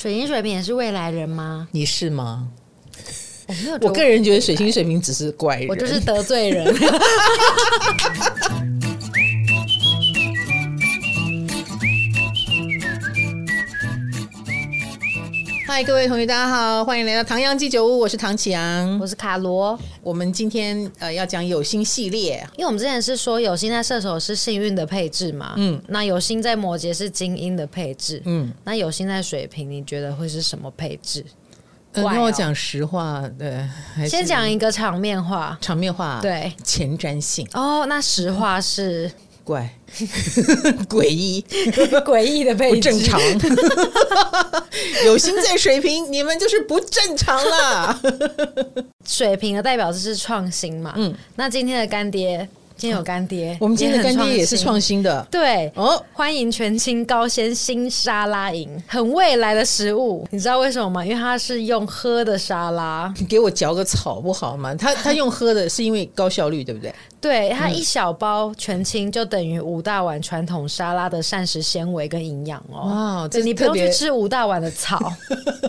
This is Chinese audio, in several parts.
水星水瓶也是未来人吗？你是吗？我没有，我个人觉得水星水瓶只是怪人，我就是得罪人。嗨，各位同学，大家好，欢迎来到唐阳鸡酒屋，我是唐启阳，我是卡罗。我们今天呃要讲有心系列，因为我们之前是说有心在射手是幸运的配置嘛，嗯，那有心在摩羯是精英的配置，嗯，那有心在水瓶，你觉得会是什么配置？嗯，跟我讲实话，对，先讲一个场面话，场面话，对，前瞻性。哦，那实话是。嗯怪，诡异，诡异的配置，不正常。有心在水平，你们就是不正常了。水平的代表就是创新嘛。嗯，那今天的干爹。今天有干爹，我们今天的干爹也是创新的。对哦，欢迎全清高纤新沙拉饮，很未来的食物。你知道为什么吗？因为它是用喝的沙拉。你给我嚼个草不好吗？他他用喝的是因为高效率，对不对？对，它一小包全青就等于五大碗传统沙拉的膳食纤维跟营养哦。哇，这你不用去吃五大碗的草，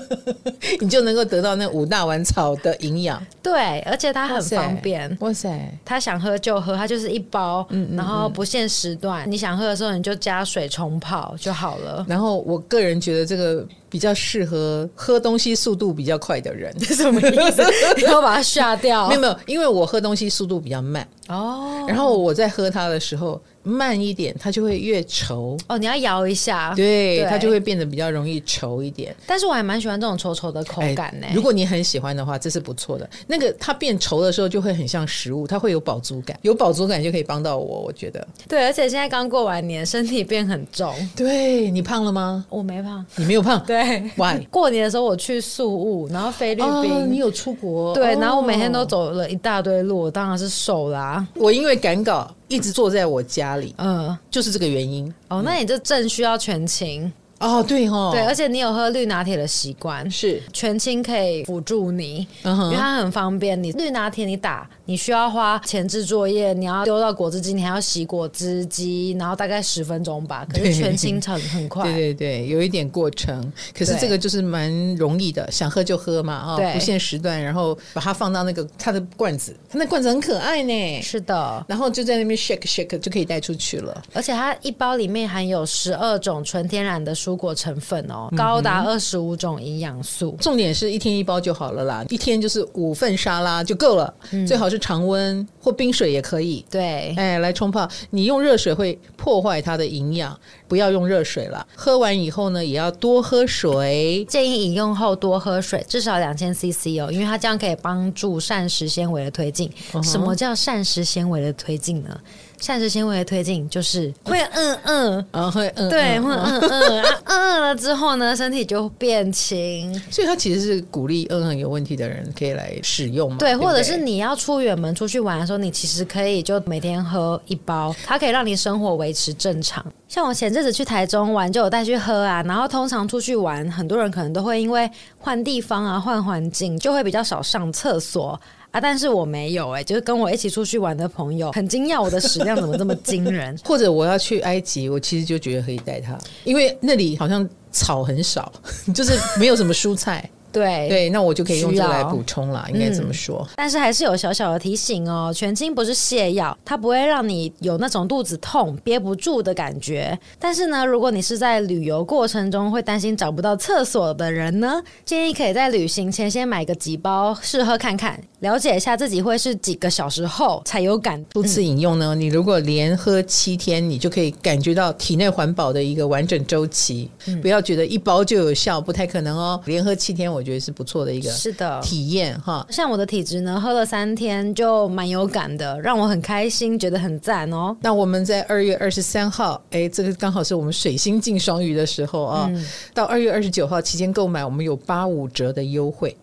你就能够得到那五大碗草的营养。对，而且它很方便。哇塞，他想喝就喝，它就是一包，嗯，然后不限时段，你想喝的时候你就加水冲泡就好了。然后我个人觉得这个。比较适合喝东西速度比较快的人，什么意思？你要把它吓掉？没有没有，因为我喝东西速度比较慢哦。然后我在喝它的时候。慢一点，它就会越稠哦。你要摇一下，对，对它就会变得比较容易稠一点。但是我还蛮喜欢这种稠稠的口感呢。如果你很喜欢的话，这是不错的。那个它变稠的时候，就会很像食物，它会有饱足感，有饱足感就可以帮到我。我觉得对，而且现在刚过完年，身体变很重。对，你胖了吗？我没胖，你没有胖。对，Why？过年的时候我去宿务，然后菲律宾，哦，你有出国？对，然后我每天都走了一大堆路，我当然是瘦啦。我因为赶稿。一直坐在我家里，嗯，就是这个原因。哦，那你这正需要全勤。哦，对哦，对，而且你有喝绿拿铁的习惯，是全清可以辅助你，嗯，因为它很方便。你绿拿铁你打，你需要花前置作业，你要丢到果汁机，你还要洗果汁机，然后大概十分钟吧。可是全清很很快，对对对，有一点过程。可是这个就是蛮容易的，想喝就喝嘛，啊，不限时段，然后把它放到那个它的罐子，它那罐子很可爱呢，是的，然后就在那边 shake shake 就可以带出去了。而且它一包里面含有十二种纯天然的蔬。蔬果成分哦，高达二十五种营养素。重点是一天一包就好了啦，一天就是五份沙拉就够了。嗯、最好是常温或冰水也可以。对，哎，来冲泡。你用热水会破坏它的营养，不要用热水了。喝完以后呢，也要多喝水。建议饮用后多喝水，至少两千 CC 哦，因为它这样可以帮助膳食纤维的推进。Uh huh、什么叫膳食纤维的推进呢？膳食纤维的推进就是会嗯嗯啊会嗯对会嗯嗯啊嗯了之后呢，身体就变轻，所以它其实是鼓励嗯嗯有问题的人可以来使用嘛。对，或者是你要出远门出去玩的时候，你其实可以就每天喝一包，它可以让你生活维持正常。像我前阵子去台中玩，就有带去喝啊。然后通常出去玩，很多人可能都会因为换地方啊、换环境，就会比较少上厕所。啊！但是我没有哎、就是跟我一起出去玩的朋友很惊讶，我的食量怎么这么惊人？或者我要去埃及，我其实就觉得可以带它，因为那里好像草很少，就是没有什么蔬菜。对对，那我就可以用这个来补充了，应该这么说、嗯。但是还是有小小的提醒哦，全清不是泻药，它不会让你有那种肚子痛憋不住的感觉。但是呢，如果你是在旅游过程中会担心找不到厕所的人呢，建议可以在旅行前先买个几包试喝看看，了解一下自己会是几个小时后才有感。初次饮用呢，你如果连喝七天，你就可以感觉到体内环保的一个完整周期。嗯、不要觉得一包就有效，不太可能哦。连喝七天我。我觉得是不错的一个是的体验哈，像我的体质呢，喝了三天就蛮有感的，让我很开心，觉得很赞哦。那我们在二月二十三号，哎，这个刚好是我们水星进双鱼的时候啊，嗯、到二月二十九号期间购买，我们有八五折的优惠。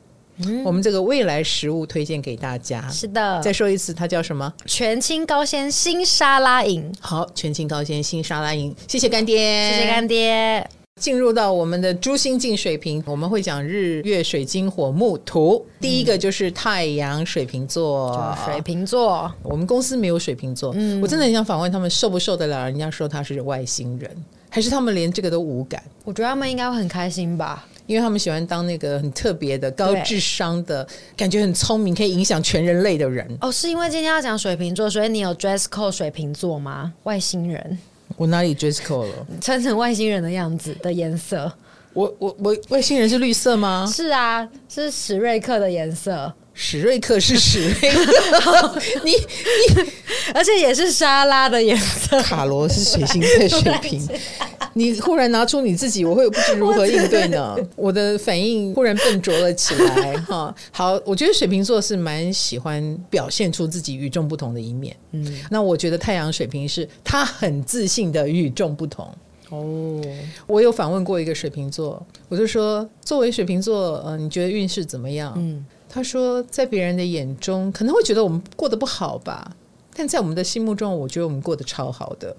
嗯、我们这个未来食物推荐给大家，是的，再说一次，它叫什么？全清高纤新沙拉饮。好，全清高纤新沙拉饮，谢谢干爹，谢谢干爹。进入到我们的诸星进水平，我们会讲日月水金火木土。第一个就是太阳水瓶座，水瓶座。我们公司没有水瓶座，嗯，我真的很想访问他们受不受得了人家说他是外星人，还是他们连这个都无感？我觉得他们应该会很开心吧。因为他们喜欢当那个很特别的、高智商的感觉，很聪明，可以影响全人类的人。哦，是因为今天要讲水瓶座，所以你有 dress code 水瓶座吗？外星人？我哪里 dress code 了？穿成外星人的样子的颜色。我我我外星人是绿色吗？是啊，是史瑞克的颜色。史瑞克是史瑞克，你你，而且也是沙拉的颜色。卡罗是水星在水瓶，你忽然拿出你自己，我会不知如何应对呢？我的反应忽然笨拙了起来。哈，好，我觉得水瓶座是蛮喜欢表现出自己与众不同的一面。嗯，那我觉得太阳水瓶是他很自信的与众不同。哦，我有访问过一个水瓶座，我就说，作为水瓶座，呃，你觉得运势怎么样？嗯。他说，在别人的眼中可能会觉得我们过得不好吧，但在我们的心目中，我觉得我们过得超好的。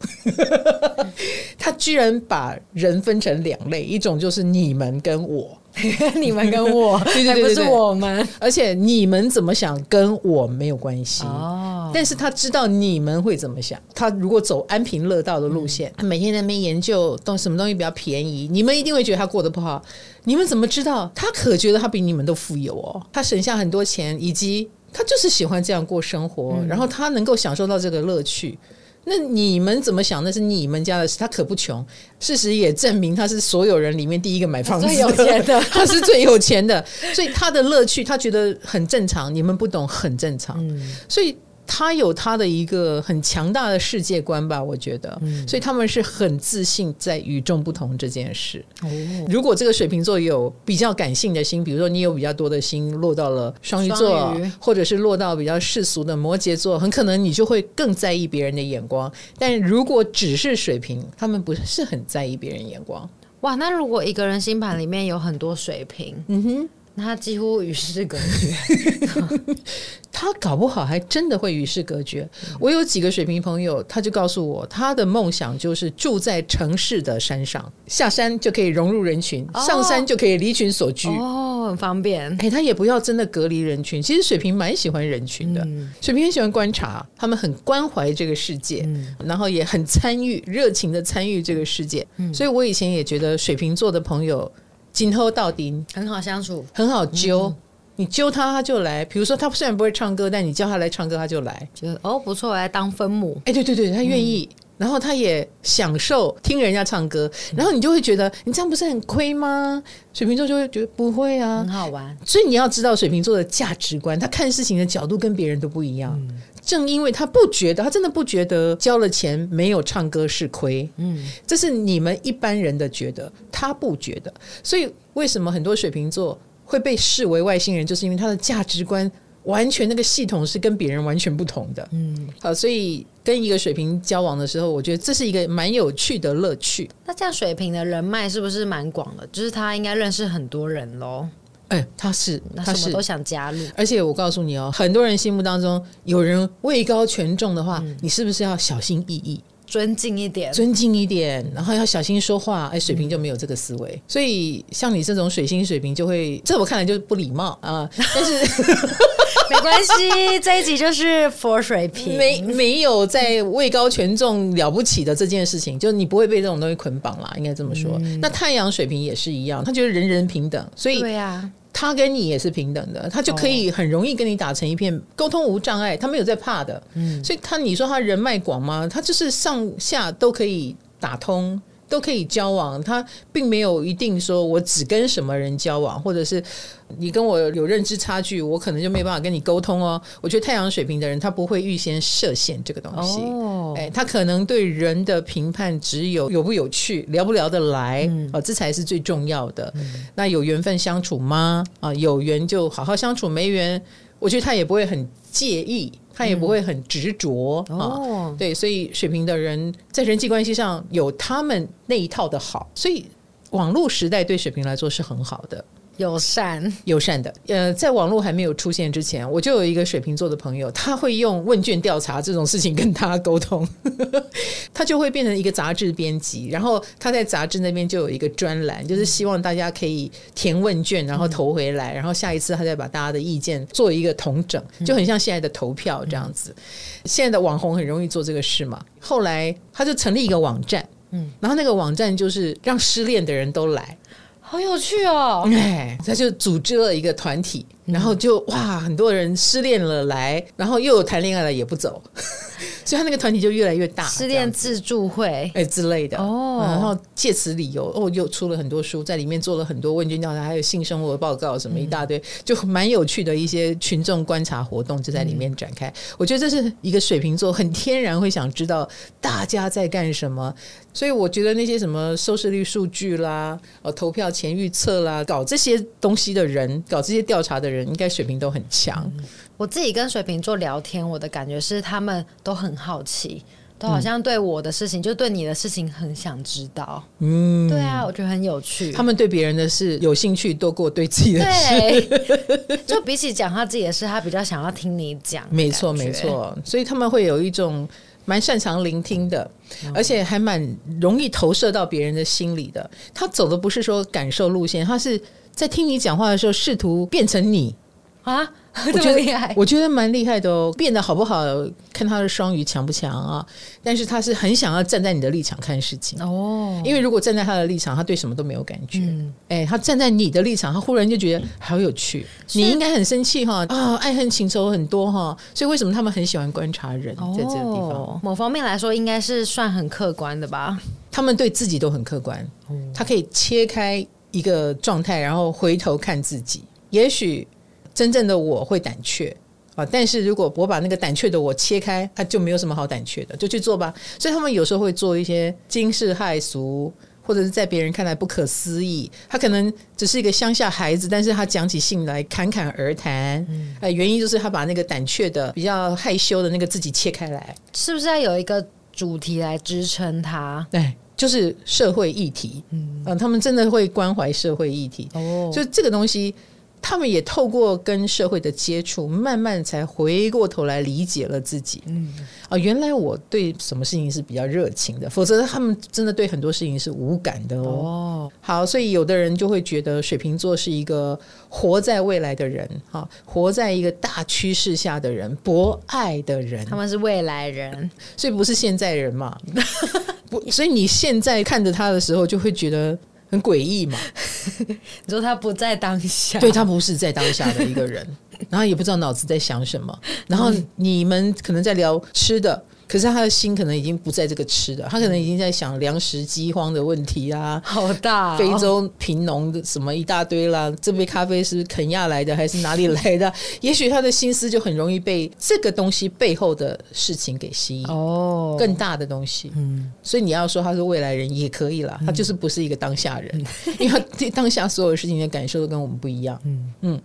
他居然把人分成两类，一种就是你们跟我。你们跟我，对 对对，不是我们。而且你们怎么想跟我没有关系哦。但是他知道你们会怎么想。他如果走安贫乐道的路线，他每天在那边研究东什么东西比较便宜，你们一定会觉得他过得不好。你们怎么知道？他可觉得他比你们都富有哦。他省下很多钱，以及他就是喜欢这样过生活，然后他能够享受到这个乐趣。那你们怎么想？那是你们家的事。他可不穷，事实也证明他是所有人里面第一个买房子的，最有钱的，他是最有钱的，所以他的乐趣他觉得很正常。你们不懂，很正常。嗯，所以。他有他的一个很强大的世界观吧，我觉得，嗯、所以他们是很自信在与众不同这件事。哦、如果这个水瓶座有比较感性的心，比如说你有比较多的心落到了双鱼座，鱼或者是落到比较世俗的摩羯座，很可能你就会更在意别人的眼光。但如果只是水瓶，他们不是很在意别人眼光。哇，那如果一个人星盘里面有很多水瓶，嗯哼。他几乎与世隔绝，他搞不好还真的会与世隔绝。我有几个水瓶朋友，他就告诉我，他的梦想就是住在城市的山上，下山就可以融入人群，上山就可以离群所居，哦，很方便。哎，他也不要真的隔离人群。其实水瓶蛮喜欢人群的，水瓶很喜欢观察，他们很关怀这个世界，然后也很参与，热情的参与这个世界。所以我以前也觉得水瓶座的朋友。今后到底很好相处，很好揪。嗯、你揪他，他就来。比如说，他虽然不会唱歌，但你叫他来唱歌，他就来。觉得哦，不错，我来当分母。哎，对对对，他愿意。嗯、然后他也享受听人家唱歌。然后你就会觉得，你这样不是很亏吗？水瓶座就会觉得不会啊，很好玩。所以你要知道，水瓶座的价值观，他看事情的角度跟别人都不一样。嗯正因为他不觉得，他真的不觉得交了钱没有唱歌是亏，嗯，这是你们一般人的觉得，他不觉得。所以为什么很多水瓶座会被视为外星人，就是因为他的价值观完全那个系统是跟别人完全不同的，嗯，好，所以跟一个水瓶交往的时候，我觉得这是一个蛮有趣的乐趣。那这样水瓶的人脉是不是蛮广的？就是他应该认识很多人喽。哎、欸，他是，他什么都想加入。而且我告诉你哦，很多人心目当中有人位高权重的话，嗯、你是不是要小心翼翼，尊敬一点，尊敬一点，然后要小心说话。哎，水瓶就没有这个思维，嗯、所以像你这种水星水瓶就会，在我看来就是不礼貌啊。但是 没关系，这一集就是 for 水瓶，没没有在位高权重了不起的这件事情，就你不会被这种东西捆绑啦，应该这么说。嗯、那太阳水瓶也是一样，他觉得人人平等，所以对呀。他跟你也是平等的，他就可以很容易跟你打成一片，沟通无障碍，他没有在怕的。嗯，所以他你说他人脉广吗？他就是上下都可以打通。都可以交往，他并没有一定说我只跟什么人交往，或者是你跟我有认知差距，我可能就没办法跟你沟通哦。我觉得太阳水平的人，他不会预先设限这个东西，哦，哎，他可能对人的评判只有有不有趣，聊不聊得来，嗯，哦，这才是最重要的。嗯，那有缘分相处吗？啊，有缘就好好相处，没缘，我觉得他也不会很介意。他也不会很执着、嗯、哦，对，所以水瓶的人在人际关系上有他们那一套的好，所以网络时代对水瓶来说是很好的。友善，友善的。呃，在网络还没有出现之前，我就有一个水瓶座的朋友，他会用问卷调查这种事情跟他沟通，他就会变成一个杂志编辑，然后他在杂志那边就有一个专栏，就是希望大家可以填问卷，然后投回来，然后下一次他再把大家的意见做一个统整，就很像现在的投票这样子。现在的网红很容易做这个事嘛，后来他就成立一个网站，嗯，然后那个网站就是让失恋的人都来。好有趣哦！哎，他就组织了一个团体，然后就哇，很多人失恋了来，然后又有谈恋爱了也不走，所以他那个团体就越来越大，失恋自助会哎之类的哦。然后借此理由哦，又出了很多书，在里面做了很多问卷调查，还有性生活报告什么一大堆，就蛮有趣的一些群众观察活动就在里面展开。我觉得这是一个水瓶座很天然会想知道大家在干什么。所以我觉得那些什么收视率数据啦，呃，投票前预测啦，搞这些东西的人，搞这些调查的人，应该水平都很强。我自己跟水瓶座聊天，我的感觉是他们都很好奇，都好像对我的事情，嗯、就对你的事情很想知道。嗯，对啊，我觉得很有趣。他们对别人的事有兴趣多过对自己的事，对 就比起讲他自己的事，他比较想要听你讲。没错，没错。所以他们会有一种。蛮擅长聆听的，而且还蛮容易投射到别人的心里的。他走的不是说感受路线，他是在听你讲话的时候试图变成你啊。我觉得厉害，我觉得蛮厉害的哦。变得好不好，看他的双鱼强不强啊？但是他是很想要站在你的立场看事情哦。因为如果站在他的立场，他对什么都没有感觉。嗯，哎，他站在你的立场，他忽然就觉得好有趣。你应该很生气哈啊，爱恨情仇很多哈。所以为什么他们很喜欢观察人，在这个地方？某方面来说，应该是算很客观的吧？他们对自己都很客观，他可以切开一个状态，然后回头看自己。也许。真正的我会胆怯啊，但是如果我把那个胆怯的我切开，他就没有什么好胆怯的，就去做吧。所以他们有时候会做一些惊世骇俗，或者是在别人看来不可思议。他可能只是一个乡下孩子，但是他讲起信来侃侃而谈。哎，原因就是他把那个胆怯的、比较害羞的那个自己切开来，是不是要有一个主题来支撑他？对，就是社会议题。嗯，他们真的会关怀社会议题。哦，就这个东西。他们也透过跟社会的接触，慢慢才回过头来理解了自己。嗯，啊，原来我对什么事情是比较热情的，否则他们真的对很多事情是无感的哦。哦，好，所以有的人就会觉得水瓶座是一个活在未来的人，哈，活在一个大趋势下的人，博爱的人。他们是未来人，所以不是现在人嘛？不，所以你现在看着他的时候，就会觉得。很诡异嘛？你说他不在当下，对，他不是在当下的一个人，然后也不知道脑子在想什么，然后你们可能在聊吃的。可是他的心可能已经不在这个吃的，他可能已经在想粮食饥荒的问题啊，好大、哦，非洲贫农的什么一大堆啦，这杯咖啡是肯亚来的还是哪里来的？也许他的心思就很容易被这个东西背后的事情给吸引哦，更大的东西，嗯，所以你要说他是未来人也可以啦，他就是不是一个当下人，嗯、因为他对当下所有事情的感受都跟我们不一样，嗯。嗯。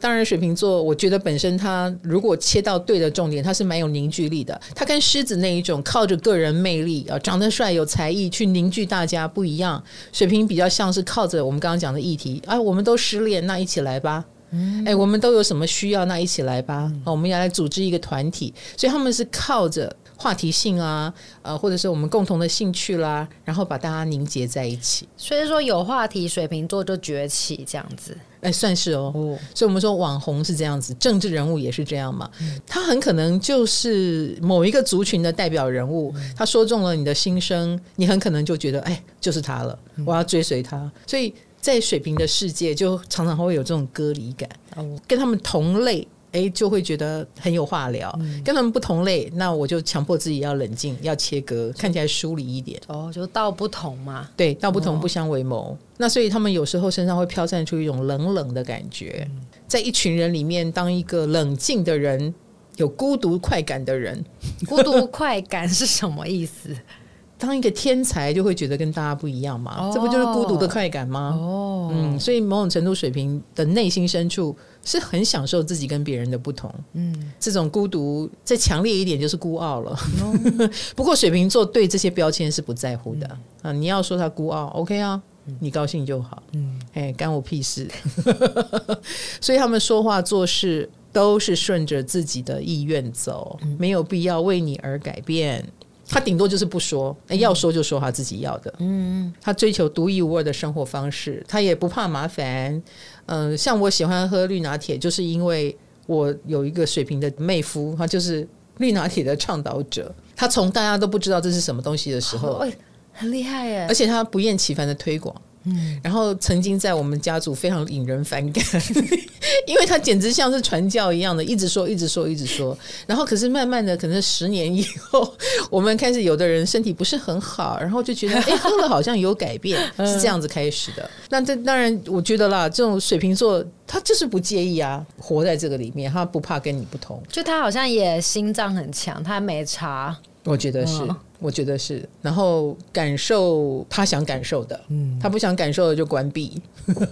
当然，水瓶座，我觉得本身他如果切到对的重点，他是蛮有凝聚力的。他跟狮子那一种靠着个人魅力啊，长得帅、有才艺去凝聚大家不一样。水瓶比较像是靠着我们刚刚讲的议题，啊，我们都失恋，那一起来吧。嗯，哎，我们都有什么需要，那一起来吧。我们要来组织一个团体，所以他们是靠着。话题性啊，呃，或者是我们共同的兴趣啦，然后把大家凝结在一起。所以说有话题，水瓶座就崛起这样子。哎，算是哦。哦，所以我们说网红是这样子，政治人物也是这样嘛。嗯，他很可能就是某一个族群的代表人物，他说中了你的心声，你很可能就觉得，哎，就是他了，我要追随他。所以在水瓶的世界，就常常会有这种隔离感，哦，跟他们同类。哎，就会觉得很有话聊，嗯、跟他们不同类，那我就强迫自己要冷静，要切割，看起来疏离一点。哦，就道不同嘛。对，道不同不相为谋。哦、那所以他们有时候身上会飘散出一种冷冷的感觉，嗯、在一群人里面当一个冷静的人，有孤独快感的人。孤独快感是什么意思？当一个天才就会觉得跟大家不一样嘛，哦、这不就是孤独的快感吗？哦，嗯，所以某种程度，水平的内心深处是很享受自己跟别人的不同。嗯，这种孤独再强烈一点就是孤傲了。哦、不过水瓶座对这些标签是不在乎的、嗯、啊。你要说他孤傲，OK 啊，你高兴就好。嗯，哎，干我屁事。所以他们说话做事都是顺着自己的意愿走，嗯、没有必要为你而改变。他顶多就是不说，要说就说他自己要的。嗯，他追求独一无二的生活方式，他也不怕麻烦。嗯，像我喜欢喝绿拿铁，就是因为我有一个水瓶的妹夫，他就是绿拿铁的倡导者。他从大家都不知道这是什么东西的时候，很厉害耶！而且他不厌其烦的推广。嗯，然后曾经在我们家族非常引人反感，因为他简直像是传教一样的，一直说，一直说，一直说。然后可是慢慢的，可能十年以后，我们开始有的人身体不是很好，然后就觉得 哎，喝了好像有改变，是这样子开始的。那这当然，我觉得啦，这种水瓶座他就是不介意啊，活在这个里面，他不怕跟你不同。就他好像也心脏很强，他没差。我觉得是，我觉得是。然后感受他想感受的，嗯，他不想感受的就关闭。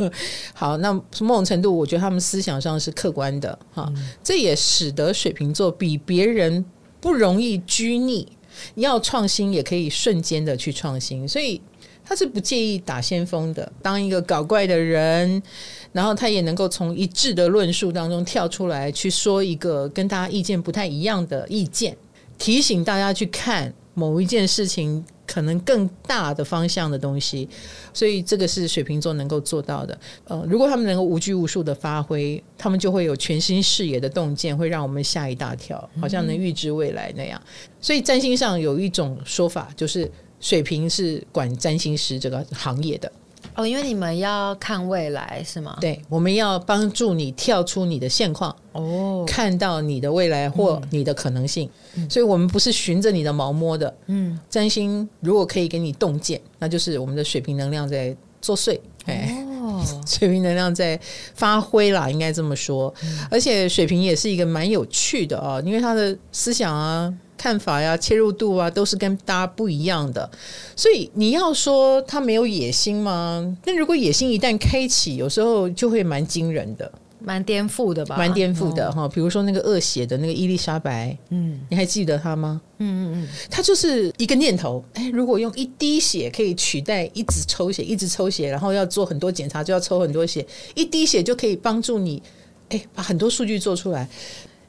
好，那某种程度，我觉得他们思想上是客观的，哈，这也使得水瓶座比别人不容易拘泥。你要创新，也可以瞬间的去创新，所以他是不介意打先锋的，当一个搞怪的人，然后他也能够从一致的论述当中跳出来，去说一个跟大家意见不太一样的意见。提醒大家去看某一件事情可能更大的方向的东西，所以这个是水瓶座能够做到的。呃，如果他们能够无拘无束的发挥，他们就会有全新视野的洞见，会让我们吓一大跳，好像能预知未来那样。所以占星上有一种说法，就是水瓶是管占星师这个行业的。哦，因为你们要看未来是吗？对，我们要帮助你跳出你的现况，哦，看到你的未来或你的可能性。嗯，所以我们不是循着你的毛摸的。嗯，占星如果可以给你洞见，那就是我们的水平能量在作祟。哦，水瓶能量在发挥啦，应该这么说。而且水瓶也是一个蛮有趣的哦，因为他的思想啊。看法呀，切入度啊，都是跟大家不一样的。所以你要说他没有野心吗？那如果野心一旦开启，有时候就会蛮惊人的，蛮颠覆的吧？蛮颠覆的哈。比如说那个恶血的那个伊丽莎白，嗯，你还记得她吗？嗯嗯嗯，她就是一个念头，哎，如果用一滴血可以取代一直抽血，一直抽血，然后要做很多检查，就要抽很多血，一滴血就可以帮助你，哎，把很多数据做出来。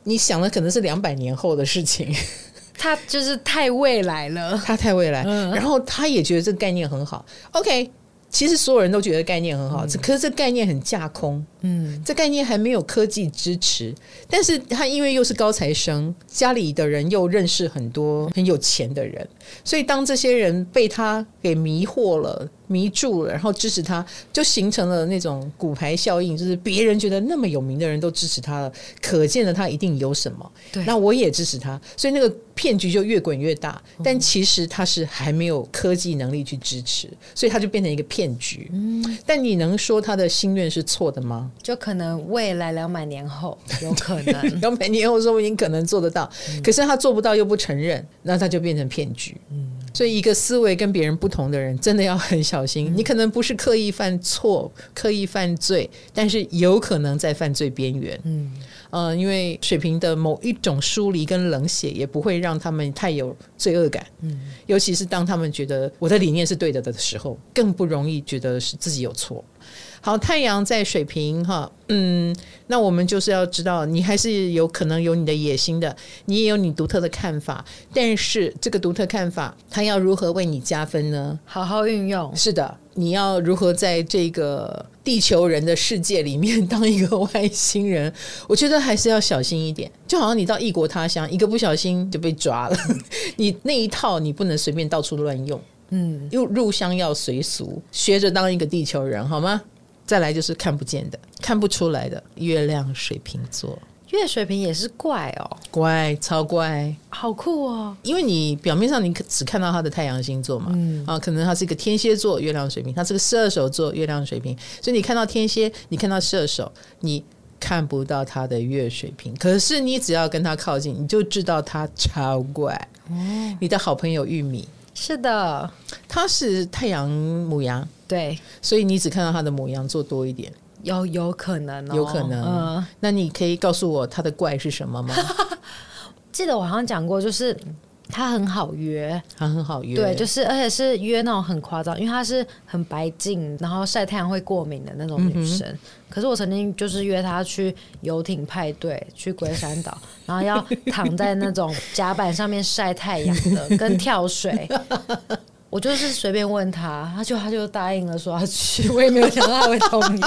你想的可能是两百年后的事情。他就是太未来了，他太未来，嗯、然后他也觉得这个概念很好。OK，其实所有人都觉得概念很好，嗯、可是这概念很架空。嗯，这概念还没有科技支持，但是他因为又是高材生，家里的人又认识很多很有钱的人，所以当这些人被他给迷惑了。迷住了，然后支持他，就形成了那种骨牌效应，就是别人觉得那么有名的人都支持他了，可见的他一定有什么。对，那我也支持他，所以那个骗局就越滚越大。但其实他是还没有科技能力去支持，所以他就变成一个骗局。嗯，但你能说他的心愿是错的吗？就可能未来两百年后有可能，两百年后说不定可能做得到，嗯，可是他做不到又不承认，那他就变成骗局。嗯。所以，一个思维跟别人不同的人，真的要很小心。你可能不是刻意犯错、刻意犯罪，但是有可能在犯罪边缘。嗯，呃，因为水瓶的某一种疏离跟冷血，也不会让他们太有罪恶感。嗯，尤其是当他们觉得我的理念是对的的时候，更不容易觉得是自己有错。好，太阳在水平哈，嗯，那我们就是要知道，你还是有可能有你的野心的，你也有你独特的看法，但是这个独特看法，它要如何为你加分呢？好好运用。是的，你要如何在这个地球人的世界里面当一个外星人？我觉得还是要小心一点，就好像你到异国他乡，一个不小心就被抓了，你那一套你不能随便到处乱用，嗯，又入乡要随俗，学着当一个地球人，好吗？再来就是看不见的、看不出来的月亮水瓶座，月水瓶也是怪哦，怪，超怪，好酷哦！因为你表面上你只看到他的太阳星座嘛，嗯啊，可能他是一个天蝎座月亮水瓶，他是个射手座月亮水瓶，所以你看到天蝎，你看到射手，你看不到他的月水瓶。可是你只要跟他靠近，你就知道他超怪。哦，你的好朋友玉米，是的，他是太阳母羊。对，所以你只看到他的牡羊座多一点，有有可能，哦，有可能。嗯，那你可以告诉我他的怪是什么吗？记得我好像讲过，就是他很好约，他很好约，对，就是而且是约那种很夸张，因为他是很白净，然后晒太阳会过敏的那种女生。嗯、可是我曾经就是约他去游艇派对，去龟山岛，然后要躺在那种甲板上面晒太阳的，跟跳水。我就是随便问他，他就他就答应了说要去，我也没有想到他会同意。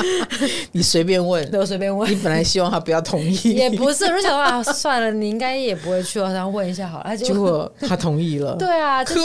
你随便问，对，我随便问。你本来希望他不要同意，也不是，我就想啊，算了，你应该也不会去，我想问一下好了。结果他同意了。对啊，就是，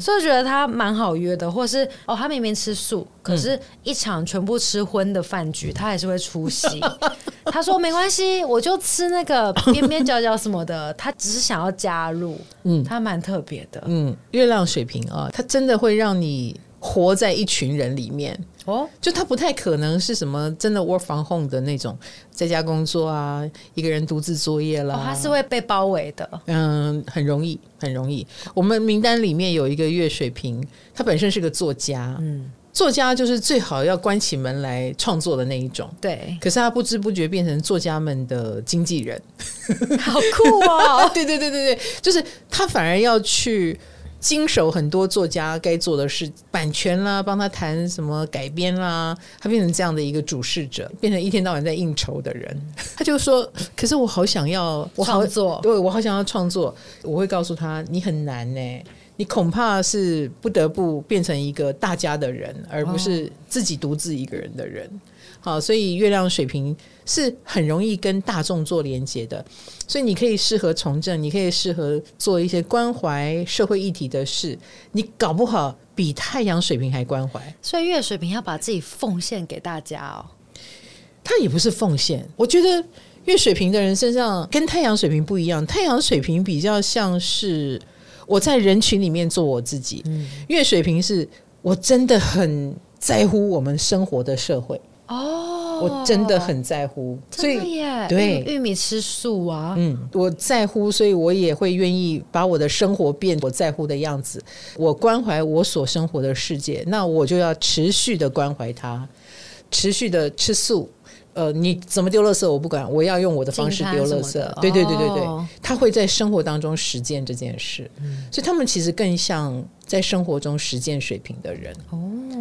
所以我觉得他蛮好约的，或是哦，他明明吃素，可是一场全部吃荤的饭局，他还是会出席。他说没关系，我就吃那个边边角角什么的，他只是想要加入。嗯，他蛮特别的。嗯。月亮水瓶啊，他真的会让你活在一群人里面哦。就他不太可能是什么真的 work from home 的那种在家工作啊，一个人独自作业啦。它是会被包围的。嗯，很容易，很容易。我们名单里面有一个月水瓶，他本身是个作家。嗯，作家就是最好要关起门来创作的那一种。对。可是他不知不觉变成作家们的经纪人，好酷哦！对对对对对，就是他反而要去。经手很多作家该做的事，版权啦，帮他谈什么改编啦，他变成这样的一个主事者，变成一天到晚在应酬的人。他就说：“可是我好想要创作，对我好想要创作。”我会告诉他：“你很难呢，你恐怕是不得不变成一个大家的人，而不是自己独自一个人的人。”好，所以月亮水平是很容易跟大众做连接的，所以你可以适合从政，你可以适合做一些关怀社会议题的事，你搞不好比太阳水平还关怀。所以月水平要把自己奉献给大家哦。他也不是奉献，我觉得月水平的人身上跟太阳水平不一样，太阳水平比较像是我在人群里面做我自己，嗯，月水瓶是我真的很在乎我们生活的社会。哦，我真的很在乎，所以对玉米吃素啊，嗯，我在乎，所以我也会愿意把我的生活变我在乎的样子。我关怀我所生活的世界，那我就要持续的关怀它，持续的吃素。呃，你怎么丢垃圾我不管，我要用我的方式丢垃圾。对对对对对，他会在生活当中实践这件事，所以他们其实更像在生活中实践水平的人。哦，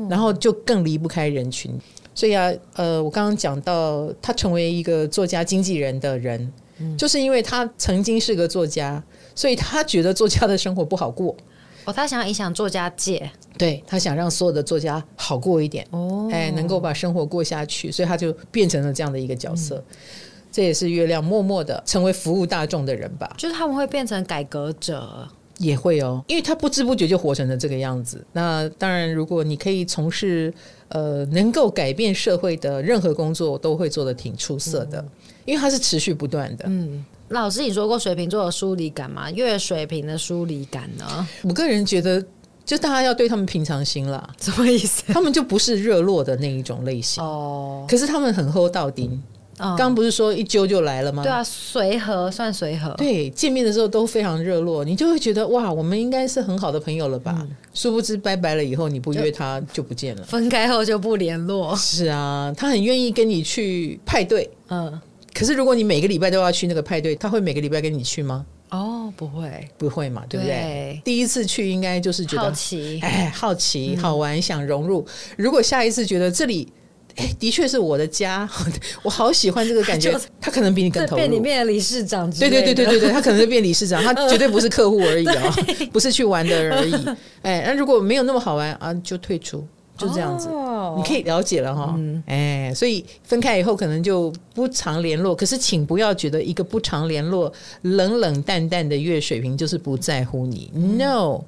然后就更离不开人群。所以啊，呃，我刚刚讲到他成为一个作家经纪人的人，嗯，就是因为他曾经是个作家，所以他觉得作家的生活不好过。哦，他想要影响作家界，对，他想让所有的作家好过一点，哦，哎，能够把生活过下去，所以他就变成了这样的一个角色。嗯，这也是月亮默默的成为服务大众的人吧？就是他们会变成改革者。也会哦，因为他不知不觉就活成了这个样子。那当然，如果你可以从事呃能够改变社会的任何工作，都会做的挺出色的，嗯、因为它是持续不断的。嗯，老师，你说过水瓶座的疏离感吗？月水瓶的疏离感呢？我个人觉得，就大家要对他们平常心啦。什么意思？他们就不是热络的那一种类型哦，可是他们很厚道丁。刚刚不是说一揪就来了吗？对啊，随和算随和。对，见面的时候都非常热络，你就会觉得哇，我们应该是很好的朋友了吧？嗯、殊不知拜拜了以后，你不约他就不见了，分开后就不联络。是啊，他很愿意跟你去派对。嗯，可是如果你每个礼拜都要去那个派对，他会每个礼拜跟你去吗？哦，不会，不会嘛，对不对？对，第一次去应该就是觉得好奇，哎，好奇、好玩，嗯、想融入。如果下一次觉得这里。哎，的确是我的家，我好喜欢这个感觉。他可能比你更投入。变里面的理事长，对对对对对对，他可能是变理事长，他绝对不是客户而已啊，不是去玩的而已。哎，那如果没有那么好玩啊，就退出，就这样子。你可以了解了哈。哎，所以分开以后可能就不常联络。可是请不要觉得一个不常联络、冷冷淡淡的月水瓶就是不在乎你。No，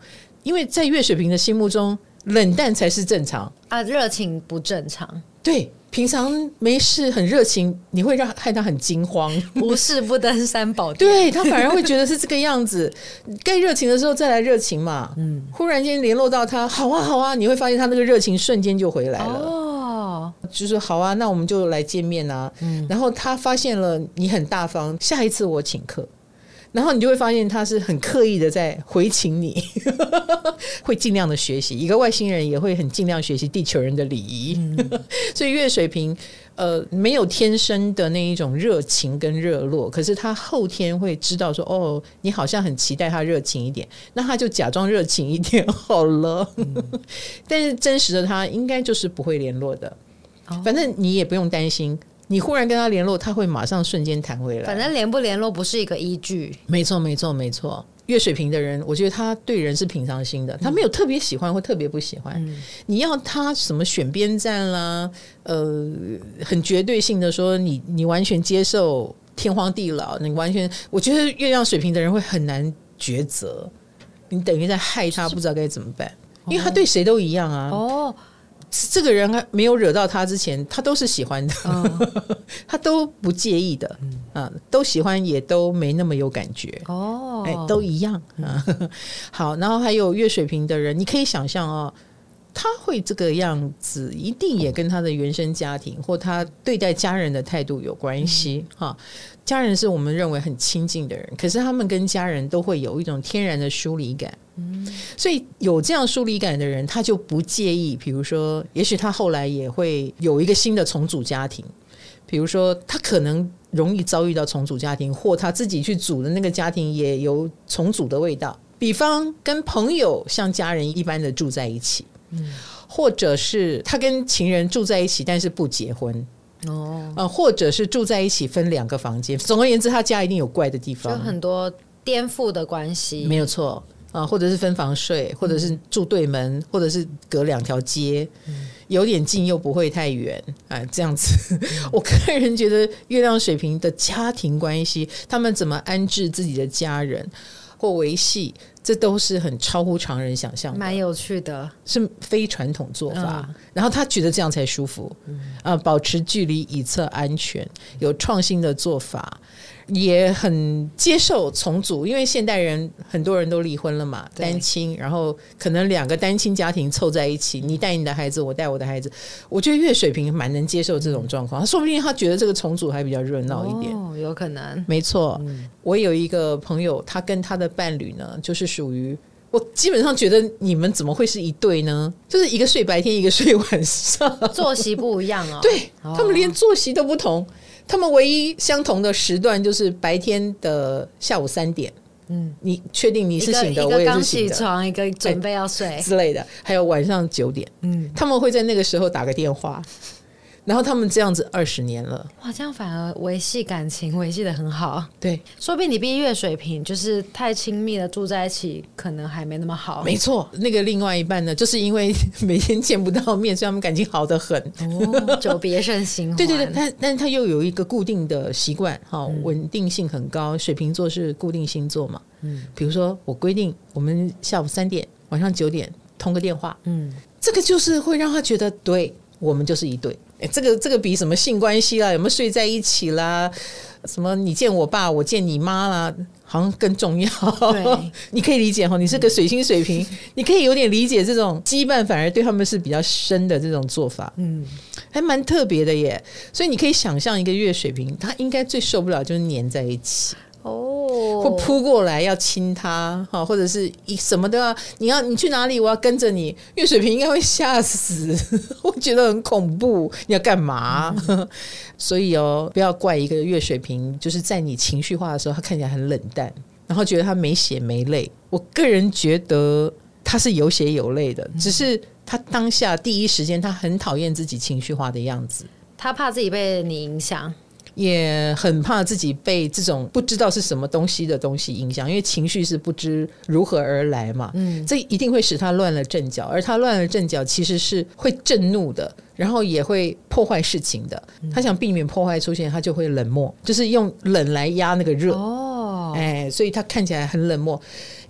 因为在月水瓶的心目中，冷淡才是正常啊，热情不正常。对，平常没事很热情，你会让害他很惊慌。无事不登三宝殿，对，他反而会觉得是这个样子。该热情的时候再来热情嘛。嗯，忽然间联络到他，好啊好啊，你会发现他那个热情瞬间就回来了。哦，就是好啊，那我们就来见面啊。嗯，然后他发现了你很大方，下一次我请客。然后你就会发现他是很刻意的在回请你，会尽量的学习。一个外星人也会很尽量学习地球人的礼仪。嗯、所以月水瓶呃没有天生的那一种热情跟热络，可是他后天会知道说哦，你好像很期待他热情一点，那他就假装热情一点好了。嗯、但是真实的他应该就是不会联络的，反正你也不用担心。你忽然跟他联络，他会马上瞬间弹回来。反正联不联络不是一个依据。没错，没错，没错。月水瓶的人，我觉得他对人是平常心的，他没有特别喜欢或特别不喜欢。嗯、你要他什么选边站啦，呃，很绝对性的说你你完全接受天荒地老，你完全，我觉得月亮水瓶的人会很难抉择，你等于在害他，不知道该怎么办，因为他对谁都一样啊。哦。这个人没有惹到他之前，他都是喜欢的，哦、他都不介意的，嗯、啊，都喜欢也都没那么有感觉哦，哎，都一样啊。好，然后还有月水瓶的人，你可以想象哦，他会这个样子，一定也跟他的原生家庭或他对待家人的态度有关系哈。嗯啊家人是我们认为很亲近的人，可是他们跟家人都会有一种天然的疏离感。嗯，所以有这样疏离感的人，他就不介意。比如说，也许他后来也会有一个新的重组家庭。比如说，他可能容易遭遇到重组家庭，或他自己去组的那个家庭也有重组的味道。比方跟朋友像家人一般的住在一起，嗯，或者是他跟情人住在一起，但是不结婚。哦，呃，或者是住在一起分两个房间。总而言之，他家一定有怪的地方，就很多颠覆的关系，没有错啊。或者是分房睡，或者是住对门，嗯、或者是隔两条街，嗯、有点近又不会太远啊。这样子，嗯、我个人觉得月亮水平的家庭关系，他们怎么安置自己的家人或维系。这都是很超乎常人想象的，蛮有趣的，是非传统做法。嗯、然后他觉得这样才舒服，嗯、啊，保持距离以策安全，有创新的做法。也很接受重组，因为现代人很多人都离婚了嘛，单亲，然后可能两个单亲家庭凑在一起，你带你的孩子，我带我的孩子。我觉得月水平蛮能接受这种状况，他说不定他觉得这个重组还比较热闹一点，哦，有可能，没错。嗯，我有一个朋友，他跟他的伴侣呢，就是属于我基本上觉得你们怎么会是一对呢？就是一个睡白天，一个睡晚上，作息不一样哦。对，他们连作息都不同。他们唯一相同的时段就是白天的下午三点。嗯，你确定你是醒的？我也是醒的。起床，一个准备要睡之类的，还有晚上九点。嗯，他们会在那个时候打个电话。然后他们这样子二十年了，哇，这样反而维系感情维系的很好。对，说不定你比月水瓶就是太亲密了，住在一起可能还没那么好。没错，那个另外一半呢，就是因为每天见不到面，所以他们感情好得很。哦，久别胜新欢。对对对，但但他又有一个固定的习惯，哈，稳定性很高。水瓶座是固定星座嘛，嗯，比如说我规定我们下午三点、晚上九点通个电话，嗯，这个就是会让他觉得对。我们就是一对，哎，这个这个比什么性关系啦，有没有睡在一起啦，什么你见我爸，我见你妈啦，好像更重要。对 你可以理解哈，你是个水星水平，嗯、你可以有点理解这种羁绊，反而对他们是比较深的这种做法，嗯，还蛮特别的耶。所以你可以想象一个月水平，他应该最受不了就是黏在一起。哦，会扑过来要亲他，哈，或者是一什么都要，你要你去哪里，我要跟着你。月水瓶应该会吓死，我觉得很恐怖。你要干嘛？嗯、所以哦，不要怪一个月水瓶，就是在你情绪化的时候，他看起来很冷淡，然后觉得他没血没泪。我个人觉得他是有血有泪的，只是他当下第一时间他很讨厌自己情绪化的样子，他怕自己被你影响。也很怕自己被这种不知道是什么东西的东西影响，因为情绪是不知如何而来嘛。嗯，这一定会使他乱了阵脚，而他乱了阵脚其实是会震怒的，然后也会破坏事情的。他想避免破坏出现，他就会冷漠，就是用冷来压那个热。哦，哎，所以他看起来很冷漠，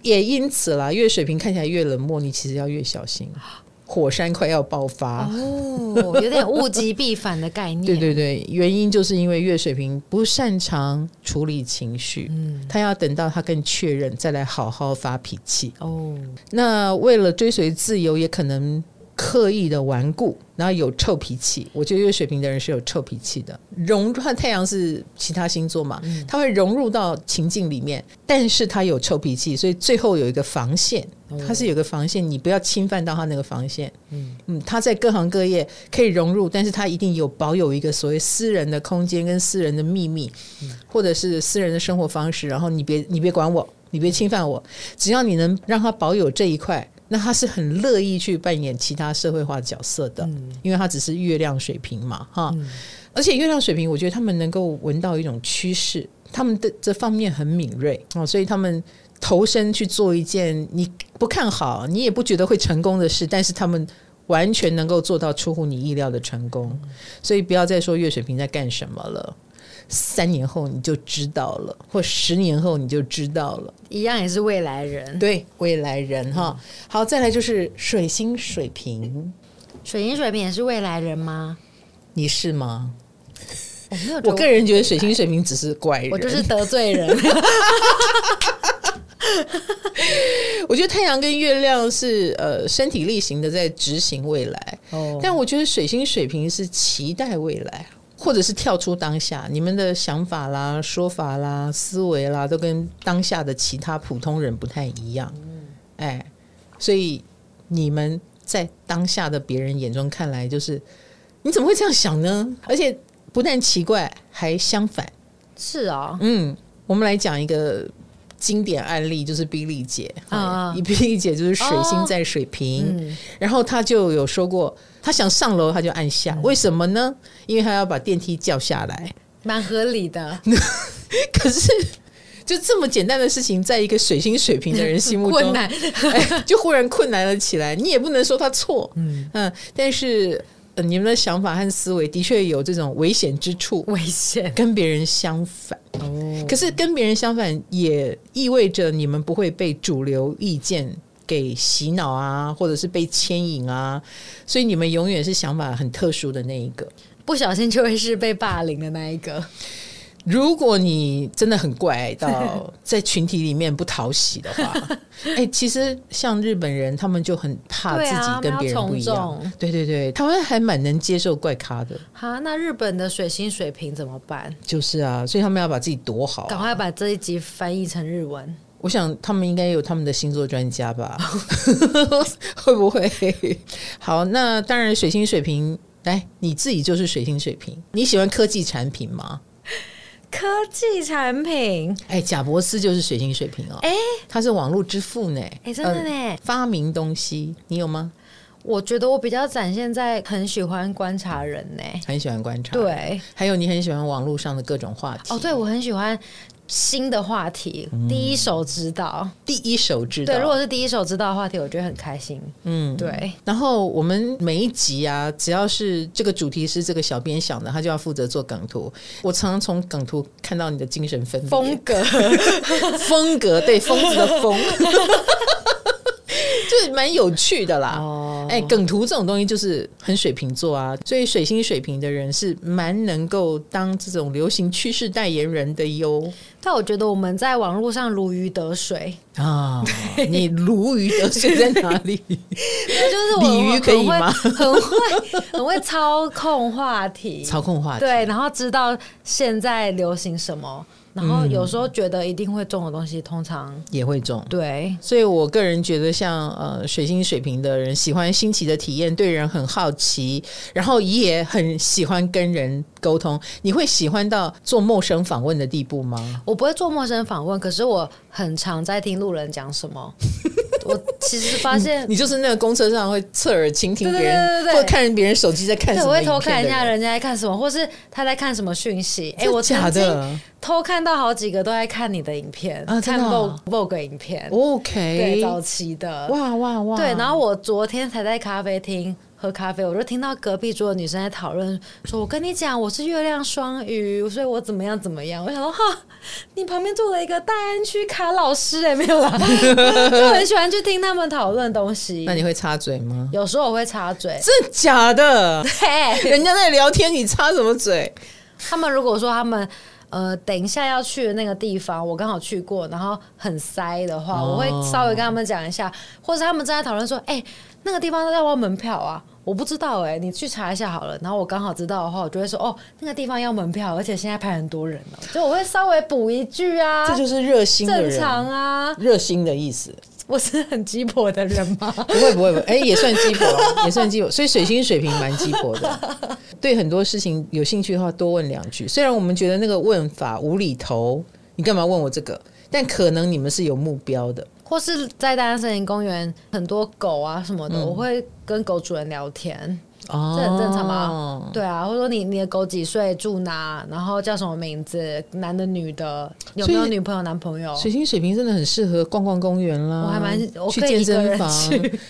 也因此啦，越水平看起来越冷漠，你其实要越小心。火山快要爆发哦，有点物极必反的概念。对对对，原因就是因为月水瓶不擅长处理情绪，嗯，他要等到他更确认再来好好发脾气。哦，那为了追随自由，也可能。刻意的顽固，然后有臭脾气。我觉得月水瓶的人是有臭脾气的。融入太阳是其他星座嘛，嗯、他会融入到情境里面，但是他有臭脾气，所以最后有一个防线，他是有个防线，你不要侵犯到他那个防线。嗯嗯，他在各行各业可以融入，但是他一定有保有一个所谓私人的空间跟私人的秘密，嗯、或者是私人的生活方式。然后你别你别管我，你别侵犯我，只要你能让他保有这一块。那他是很乐意去扮演其他社会化角色的，嗯、因为他只是月亮水平嘛，哈。嗯、而且月亮水平，我觉得他们能够闻到一种趋势，他们的这方面很敏锐哦，所以他们投身去做一件你不看好、你也不觉得会成功的事，但是他们完全能够做到出乎你意料的成功。所以不要再说月水瓶在干什么了，三年后你就知道了，或十年后你就知道了，一样也是未来人。对，未来人哈。好，再来就是水星水瓶，水星水瓶也是未来人吗？你是吗？我没有，我个人觉得水星水瓶只是怪人，我就是得罪人。我觉得太阳跟月亮是呃身体力行的在执行未来，哦，但我觉得水星水瓶是期待未来，或者是跳出当下，你们的想法啦、说法啦、思维啦，都跟当下的其他普通人不太一样。嗯哎，所以你们在当下的别人眼中看来，就是你怎么会这样想呢？而且不但奇怪，还相反。是啊，嗯，我们来讲一个。经典案例就是碧丽姐啊，碧丽姐就是水星在水瓶，哦嗯、然后她就有说过，她想上楼，她就按下，嗯、为什么呢？因为她要把电梯叫下来，蛮合理的。可是就这么简单的事情，在一个水星水平的人心目中，困难、哎，就忽然困难了起来。你也不能说他错，嗯嗯，但是。呃，你们的想法和思维的确有这种危险之处，危险跟别人相反。哦，可是跟别人相反也意味着你们不会被主流意见给洗脑啊，或者是被牵引啊，所以你们永远是想法很特殊的那一个，不小心就会是被霸凌的那一个。如果你真的很怪到 在群体里面不讨喜的话，哎、欸，其实像日本人，他们就很怕自己跟别人不一样。对对对，他们还蛮能接受怪咖的。好，那日本的水星水平怎么办？就是啊，所以他们要把自己躲好，赶快把这一集翻译成日文。我想他们应该有他们的星座专家吧？会不会？好，那当然，水星水平，来，你自己就是水星水平，你喜欢科技产品吗？科技产品，哎，贾博斯就是水星水平哦，哎，他是网络之父呢，哎，真的呢，呃，发明东西，你有吗？我觉得我比较展现在很喜欢观察人呢，很喜欢观察，对，还有你很喜欢网络上的各种话题，哦，对，我很喜欢。新的话题，第一手知道，第一手知道。对，如果是第一手知道的话题，我觉得很开心。嗯，对。然后我们每一集啊，只要是这个主题是这个小编想的，他就要负责做梗图。我常常从梗图看到你的精神分裂风格，风格，对，疯子的疯。就是蛮有趣的啦，哎、oh. 欸，梗图这种东西就是很水瓶座啊，所以水星水瓶的人是蛮能够当这种流行趋势代言人的哟。但我觉得我们在网络上如鱼得水啊，你如鱼得水在哪里？就是我鲤鱼可以吗？很会很会操控话题，操控话题，对，然后知道现在流行什么。然后有时候觉得一定会中的东西，通常也会中。对，所以我个人觉得，像呃水星水平的人，喜欢新奇的体验，对人很好奇，然后也很喜欢跟人沟通。你会喜欢到做陌生访问的地步吗？我不会做陌生访问，可是我很常在听路人讲什么。我其实发现你，你就是那个公车上会侧耳倾听别人，对对对对对，或者看别人手机在看什么，我会偷看一下人家在看什么，或是他在看什么讯息。哎，我假的。偷看到好几个都在看你的影片，啊、看 Vogue Vogue 影片，OK，对，早期的，哇哇哇，对。然后我昨天才在咖啡厅喝咖啡，我就听到隔壁桌的女生在讨论，说：“我跟你讲，我是月亮双鱼，所以我怎么样怎么样。”我想说，哈，你旁边坐了一个大安区卡老师，哎，没有啦，就很喜欢去听他们讨论东西。那你会插嘴吗？有时候我会插嘴，真的假的？对，人家在聊天，你插什么嘴？他们如果说他们。呃，等一下要去的那个地方，我刚好去过，然后很塞的话，我会稍微跟他们讲一下，或者他们正在讨论说，哎、欸，那个地方要不要门票啊？我不知道、欸，哎，你去查一下好了。然后我刚好知道的话，我就会说，哦，那个地方要门票，而且现在排很多人了，所以我会稍微补一句啊，这就是热心的人，正常啊，热心的意思。我是很鸡婆的人吗？不会不会不会，哎、欸，也算鸡婆，也算鸡婆。所以水星水平蛮鸡婆的，对很多事情有兴趣的话，多问两句。虽然我们觉得那个问法无厘头，你干嘛问我这个？但可能你们是有目标的，或是在大安森林公园很多狗啊什么的，嗯、我会跟狗主人聊天。哦，这很正常吧？对啊，或者说你你的狗几岁住哪，然后叫什么名字，男的女的，有没有女朋友男朋友？水星水平真的很适合逛逛公园啦，我还蛮去健身房。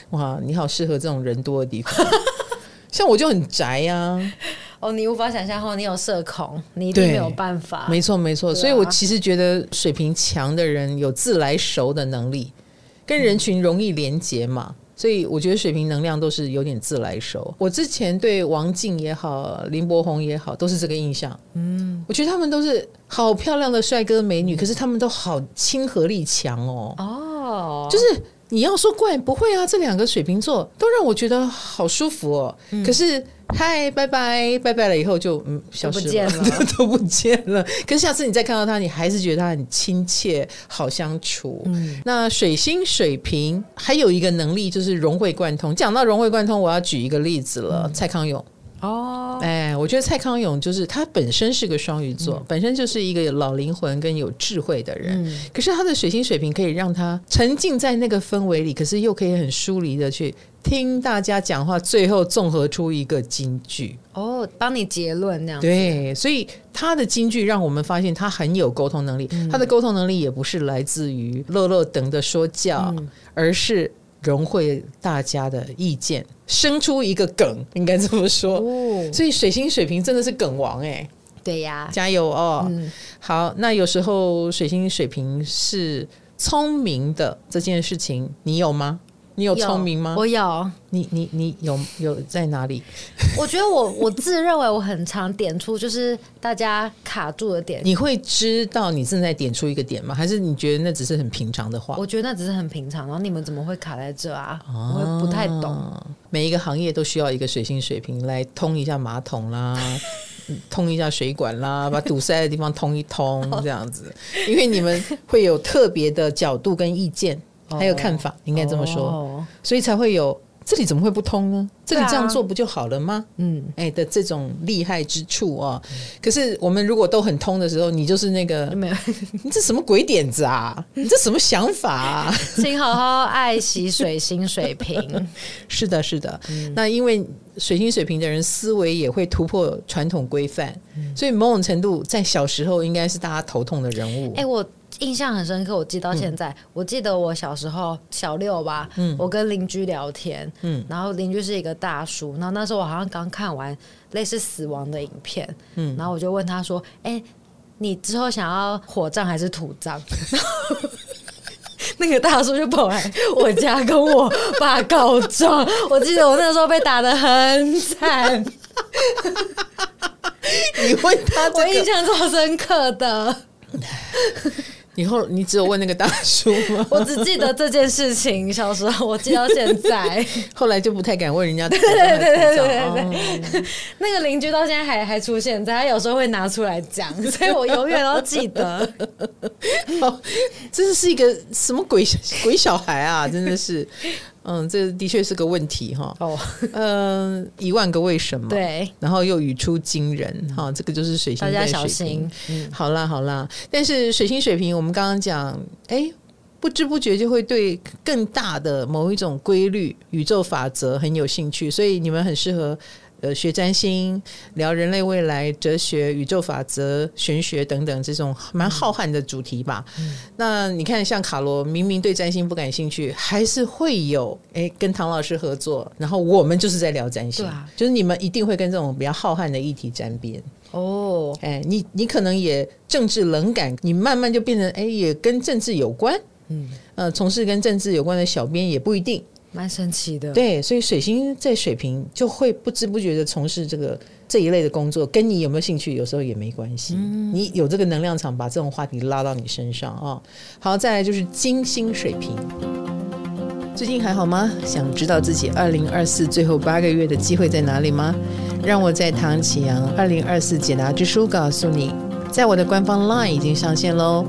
哇，你好适合这种人多的地方。像我就很宅呀、啊。哦，你无法想象后，你有社恐，你一定没有办法。没错，没错。啊、所以我其实觉得水平强的人有自来熟的能力，跟人群容易连接嘛。嗯、所以我觉得水平能量都是有点自来熟。我之前对王静也好，林柏宏也好，都是这个印象。嗯，我觉得他们都是好漂亮的帅哥美女，可是他们都好亲和力强哦。哦，就是。你要说怪不会啊，这两个水瓶座都让我觉得好舒服哦。嗯、可是嗨，拜拜，拜拜了以后就嗯消失了，都不见了，都不见了。可是下次你再看到他，你还是觉得他很亲切，好相处。嗯、那水星水瓶还有一个能力就是融会贯通。讲到融会贯通，我要举一个例子了，嗯、蔡康永。哦，哎，我觉得蔡康永就是他本身是个双鱼座，嗯、本身就是一个有老灵魂跟有智慧的人。嗯、可是他的水星水平可以让他沉浸在那个氛围里，可是又可以很疏离的去听大家讲话，最后综合出一个金句。哦，帮你结论那样。对，所以他的金句让我们发现他很有沟通能力。嗯、他的沟通能力也不是来自于乐乐等的说教，嗯、而是。融汇大家的意见，生出一个梗，应该这么说。哦、所以水星水瓶真的是梗王哎、欸，对呀，加油哦！嗯、好，那有时候水星水瓶是聪明的这件事情，你有吗？你有聪明吗？我有。你你你有有在哪里？我觉得我我自认为我很常点出就是大家卡住的点。你会知道你正在点出一个点吗？还是你觉得那只是很平常的话？我觉得那只是很平常，然后你们怎么会卡在这啊？啊我会不太懂。每一个行业都需要一个水星水平来通一下马桶啦，通一下水管啦，把堵塞的地方通一通 这样子。因为你们会有特别的角度跟意见。还有看法，应该这么说，哦、所以才会有这里怎么会不通呢？这里这样做不就好了吗？嗯，哎的这种厉害之处啊、哦。嗯、可是我们如果都很通的时候，你就是那个，没有你这什么鬼点子啊？你这什么想法啊？请好好爱惜水星水平。是的，是的。嗯、那因为水星水平的人思维也会突破传统规范，嗯、所以某种程度在小时候应该是大家头痛的人物。哎，我。印象很深刻，我记到现在。嗯、我记得我小时候小六吧，嗯、我跟邻居聊天，嗯、然后邻居是一个大叔，然后那时候我好像刚看完类似死亡的影片，嗯、然后我就问他说：“哎、欸，你之后想要火葬还是土葬？” 那个大叔就跑来我家跟我爸告状。我记得我那时候被打的很惨。你问他、这个，我印象超深刻的。以后你只有问那个大叔吗？我只记得这件事情，小时候我记到现在，后来就不太敢问人家。对对对对对对对，那个邻居到现在还还出现在，他有时候会拿出来讲，所以我永远都记得。哦，这是一个什么鬼鬼小孩啊！真的是。嗯，这的确是个问题哈。哦，嗯，一万个为什么？对，然后又语出惊人哈，这个就是水星在水瓶。大家小心。嗯，好啦好啦，但是水星水平，我们刚刚讲，哎，不知不觉就会对更大的某一种规律、宇宙法则很有兴趣，所以你们很适合。呃，学占星、聊人类未来、哲学、宇宙法则、玄学等等这种蛮浩瀚的主题吧。嗯、那你看，像卡罗明明对占星不感兴趣，还是会有哎跟唐老师合作，然后我们就是在聊占星，啊、就是你们一定会跟这种比较浩瀚的议题沾边哦。哎，你你可能也政治冷感，你慢慢就变成哎也跟政治有关，嗯呃，从事跟政治有关的小编也不一定。蛮神奇的，对，所以水星在水瓶就会不知不觉的从事这个这一类的工作，跟你有没有兴趣有时候也没关系。嗯、你有这个能量场，把这种话题拉到你身上啊。好，再来就是金星水瓶，最近还好吗？想知道自己二零二四最后八个月的机会在哪里吗？让我在唐启阳二零二四解答之书告诉你，在我的官方 LINE 已经上线喽。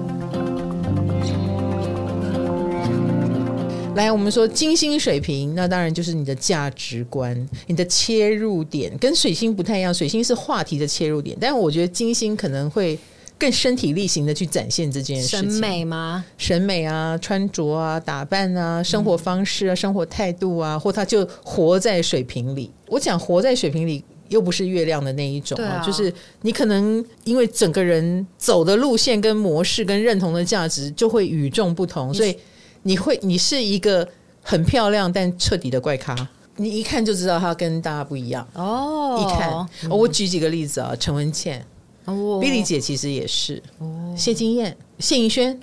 来，我们说金星水瓶，那当然就是你的价值观、你的切入点，跟水星不太一样。水星是话题的切入点，但是我觉得金星可能会更身体力行的去展现这件事情。审美吗？审美啊，穿着啊，打扮啊，生活方式啊，嗯、生活态度啊，或他就活在水瓶里。我讲活在水瓶里，又不是月亮的那一种就是你可能因为整个人走的路线跟模式跟认同的价值就会与众不同，所以你会你是一个很漂亮但彻底的怪咖。你一看就知道她跟大家不一样哦。一看，嗯哦、我举几个例子啊，陈文茜，哦，Billy 姐其实也是，哦，谢金燕、谢盈萱，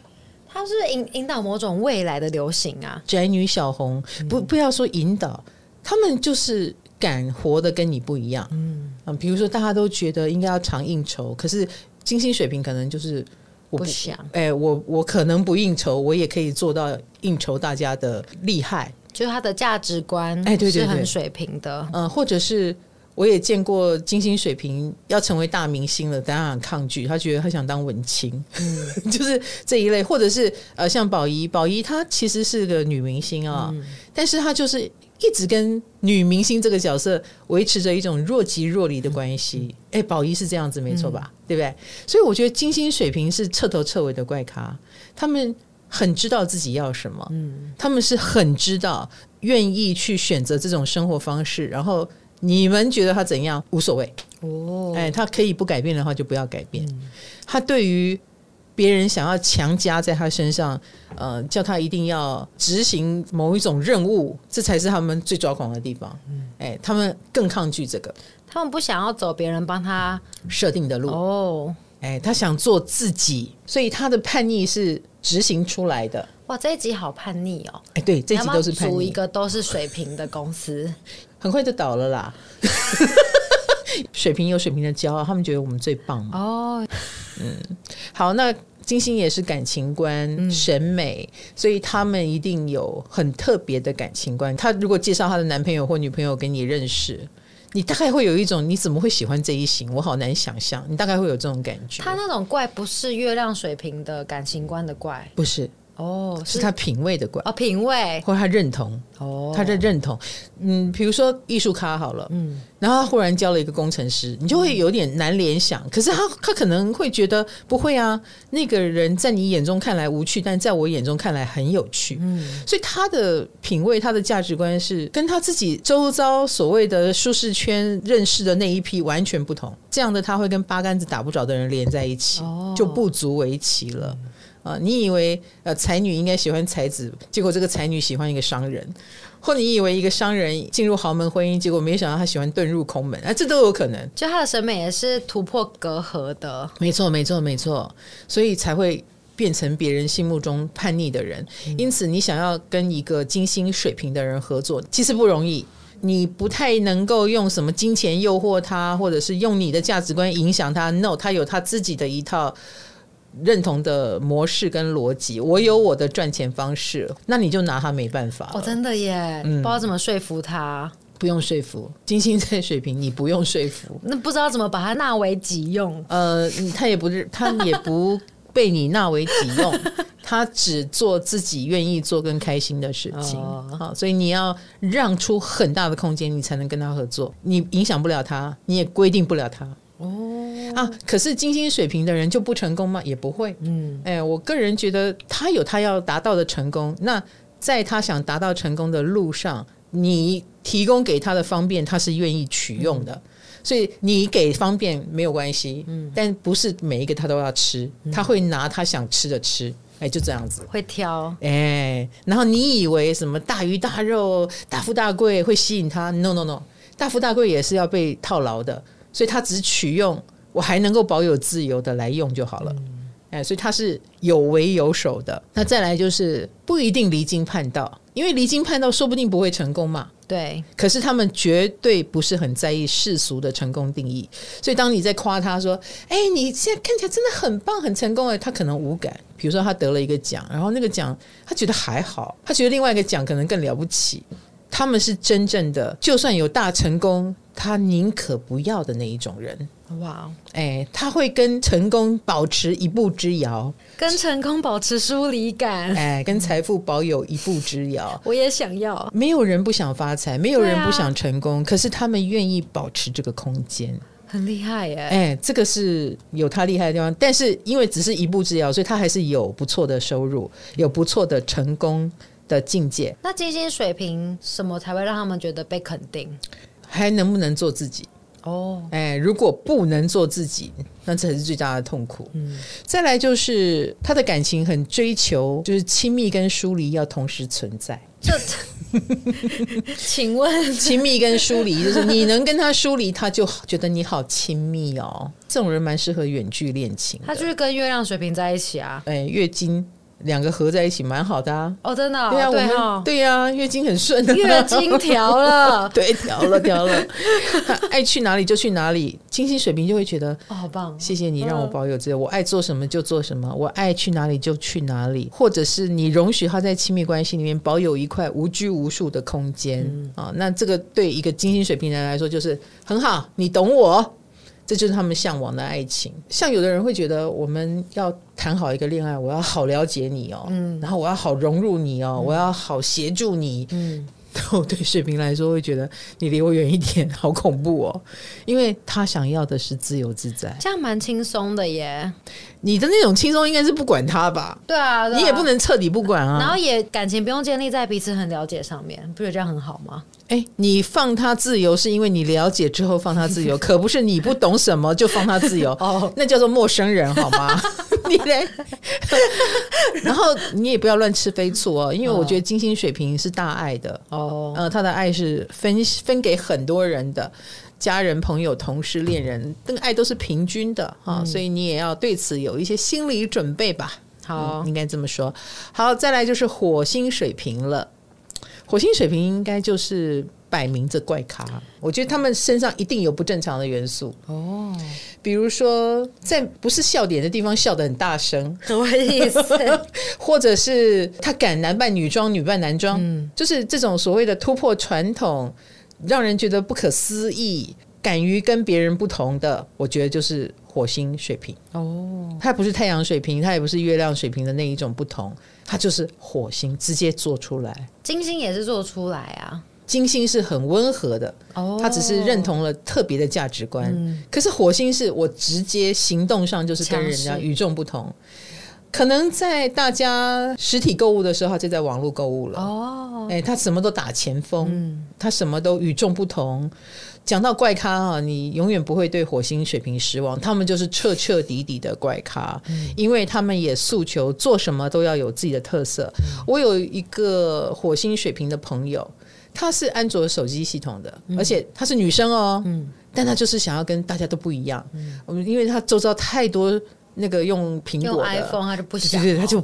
她是引引导某种未来的流行啊。宅女小红，不不要说引导，他们就是敢活得跟你不一样。嗯嗯，比如说大家都觉得应该要常应酬，可是金星水平可能就是我想，哎、欸，我我可能不应酬，我也可以做到应酬大家的厉害。就是他的价值观，哎，对对对，是很水平的，嗯，或者是我也见过金星水平要成为大明星了，但他很抗拒，他觉得他想当文青，嗯，就是这一类，或者是呃，像宝仪，宝仪她其实是个女明星啊，嗯，但是她就是一直跟女明星这个角色维持着一种若即若离的关系，哎，嗯，宝仪是这样子，没错吧？嗯，对不对？所以我觉得金星水平是彻头彻尾的怪咖，他们。很知道自己要什么，嗯，他们是很知道，愿意去选择这种生活方式。然后你们觉得他怎样无所谓哦，哎，他可以不改变的话就不要改变。嗯，他对于别人想要强加在他身上，呃，叫他一定要执行某一种任务，这才是他们最抓狂的地方。嗯，哎，他们更抗拒这个，他们不想要走别人帮他设定的路哦。哎，他想做自己，所以他的叛逆是执行出来的。哇，这一集好叛逆哦！哎，对，这一集都是叛逆。组一个都是水平的公司，很快就倒了啦。水平有水平的骄傲，他们觉得我们最棒嘛。哦，嗯，好，那金星也是感情观、嗯、审美，所以他们一定有很特别的感情观。他如果介绍他的男朋友或女朋友给你认识。你大概会有一种你怎么会喜欢这一型？我好难想象。你大概会有这种感觉。他那种怪不是月亮水平的感情观的怪，不是哦，是他品味的关哦，品味或他认同哦，他在认同。嗯，比如说艺术咖好了，嗯。然后他忽然交了一个工程师，你就会有点难联想。可是他他可能会觉得不会啊，那个人在你眼中看来无趣，但在我眼中看来很有趣。嗯，所以他的品味、他的价值观是跟他自己周遭所谓的舒适圈认识的那一批完全不同。这样的他会跟八竿子打不着的人连在一起，就不足为奇了。啊，你以为呃才女应该喜欢才子，结果这个才女喜欢一个商人。或你以为一个商人进入豪门婚姻，结果没想到他喜欢遁入空门，啊，这都有可能。就他的审美也是突破隔阂的，没错，没错，没错，所以才会变成别人心目中叛逆的人。嗯。因此，你想要跟一个金星水平的人合作，其实不容易。你不太能够用什么金钱诱惑他，或者是用你的价值观影响他。No，他有他自己的一套。认同的模式跟逻辑，我有我的赚钱方式，那你就拿他没办法。哦，真的耶，嗯，不知道怎么说服他。不用说服，金星在水平，你不用说服。那不知道怎么把他纳为己用？呃，他也不是，他也不被你纳为己用，他只做自己愿意做跟开心的事情。哦，好，所以你要让出很大的空间，你才能跟他合作。你影响不了他，你也规定不了他。哦啊！可是金星水平的人就不成功吗？也不会。嗯，哎，我个人觉得他有他要达到的成功。那在他想达到成功的路上，你提供给他的方便，他是愿意取用的。嗯、所以你给方便没有关系。嗯，但不是每一个他都要吃，他会拿他想吃的吃。哎，就这样子，会挑。哎，然后你以为什么大鱼大肉、大富大贵会吸引他？No No No，大富大贵也是要被套牢的。所以他只取用我还能够保有自由的来用就好了，哎，所以他是有为有守的。那再来就是不一定离经叛道，因为离经叛道说不定不会成功嘛。对，可是他们绝对不是很在意世俗的成功定义。所以当你在夸他说：“哎，你现在看起来真的很棒，很成功。”哎，他可能无感。比如说他得了一个奖，然后那个奖他觉得还好，他觉得另外一个奖可能更了不起。他们是真正的，就算有大成功，他宁可不要的那一种人。哇哎，他会跟成功保持一步之遥，跟成功保持疏离感，哎，跟财富保有一步之遥。我也想要。没有人不想发财，没有人不想成功，啊、可是他们愿意保持这个空间。很厉害耶！哎，这个是有他厉害的地方，但是因为只是一步之遥，所以他还是有不错的收入，有不错的成功的境界。那金星水平什么才会让他们觉得被肯定？还能不能做自己？哦，哎，如果不能做自己，那这才是最大的痛苦。嗯，再来就是他的感情很追求，就是亲密跟疏离要同时存在。这，请问亲密跟疏离，就是你能跟他疏离，他就觉得你好亲密哦。这种人蛮适合远距恋情，他就是跟月亮水瓶在一起啊。哎，月经。两个合在一起蛮好的啊！哦，真的，对啊，对啊，对呀，月经很顺，月经调了，对，调了调了，爱去哪里就去哪里。金星水平就会觉得哦，好棒，谢谢你让我保有这个，我爱做什么就做什么，我爱去哪里就去哪里，或者是你容许他在亲密关系里面保有一块无拘无束的空间。啊，那这个对一个金星水平人来说就是很好，你懂我。这就是他们向往的爱情。像有的人会觉得，我们要谈好一个恋爱，我要好了解你哦，嗯，然后我要好融入你哦，嗯，我要好协助你，嗯。对水瓶来说，会觉得你离我远一点，好恐怖哦，因为他想要的是自由自在，这样蛮轻松的耶。你的那种轻松应该是不管他吧？对啊，对啊，你也不能彻底不管啊。然后也感情不用建立在彼此很了解上面，不觉得这样很好吗？哎，你放他自由是因为你了解之后放他自由，可不是你不懂什么就放他自由哦，那叫做陌生人好吗？你嘞？然后你也不要乱吃飞醋哦，因为我觉得金星水平是大爱的哦，呃，他的爱是分分给很多人的。家人、朋友、同事、恋人，那个爱都是平均的哈，嗯、所以你也要对此有一些心理准备吧。好，嗯、应该这么说。好，再来就是火星水平了。火星水平应该就是摆明着怪咖，我觉得他们身上一定有不正常的元素哦。比如说，在不是笑点的地方笑得很大声，什么意思？或者是他敢男扮女装、女扮男装，嗯、就是这种所谓的突破传统。让人觉得不可思议，敢于跟别人不同的，我觉得就是火星水平哦。它不是太阳水平，它也不是月亮水平的那一种不同，它就是火星直接做出来。金星也是做出来啊，金星是很温和的哦，它只是认同了特别的价值观。嗯、可是火星是我直接行动上就是跟人家与众不同。可能在大家实体购物的时候，他就在网络购物了。哦，哎，他什么都打前锋，嗯、他什么都与众不同。讲到怪咖啊，你永远不会对火星水平失望，他们就是彻彻底底的怪咖，嗯、因为他们也诉求做什么都要有自己的特色。嗯、我有一个火星水平的朋友，她是安卓手机系统的，嗯、而且她是女生哦，嗯，但她就是想要跟大家都不一样。我们、嗯、因为她周遭太多。那个用苹果的 iPhone，她就不想，对对，她就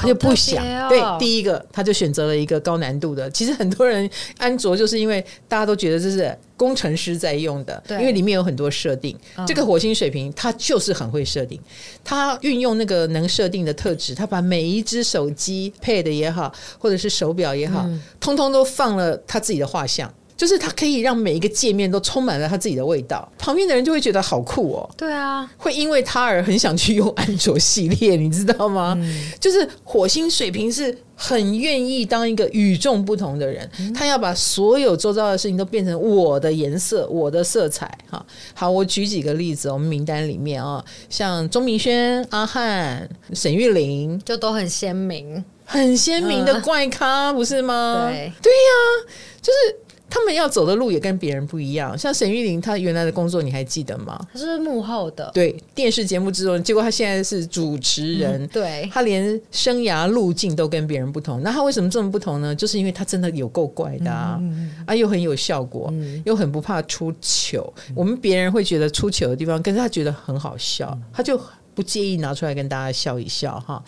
他就不想。哦、对，第一个他就选择了一个高难度的。其实很多人安卓就是因为大家都觉得这是工程师在用的，对因为里面有很多设定。嗯、这个火星水平他就是很会设定，他运用那个能设定的特质，他把每一只手机配的也好，或者是手表也好，嗯、通通都放了他自己的画像。就是它可以让每一个界面都充满了他自己的味道，旁边的人就会觉得好酷哦。对啊，会因为他而很想去用安卓系列，你知道吗？嗯、就是火星水平是很愿意当一个与众不同的人，嗯、他要把所有周遭的事情都变成我的颜色、我的色彩。哈，好，我举几个例子，我们名单里面啊，像钟明轩、阿汉、沈玉玲，就都很鲜明，很鲜明的怪咖，嗯、不是吗？对，对呀、啊，就是。他们要走的路也跟别人不一样，像沈玉琳，她原来的工作你还记得吗？她是幕后的，对，电视节目制作人，结果她现在是主持人，嗯、对，她连生涯路径都跟别人不同。那她为什么这么不同呢？就是因为她真的有够怪的啊，嗯、啊，又很有效果，嗯、又很不怕出糗。嗯、我们别人会觉得出糗的地方，可是她觉得很好笑，她就。不介意拿出来跟大家笑一笑哈，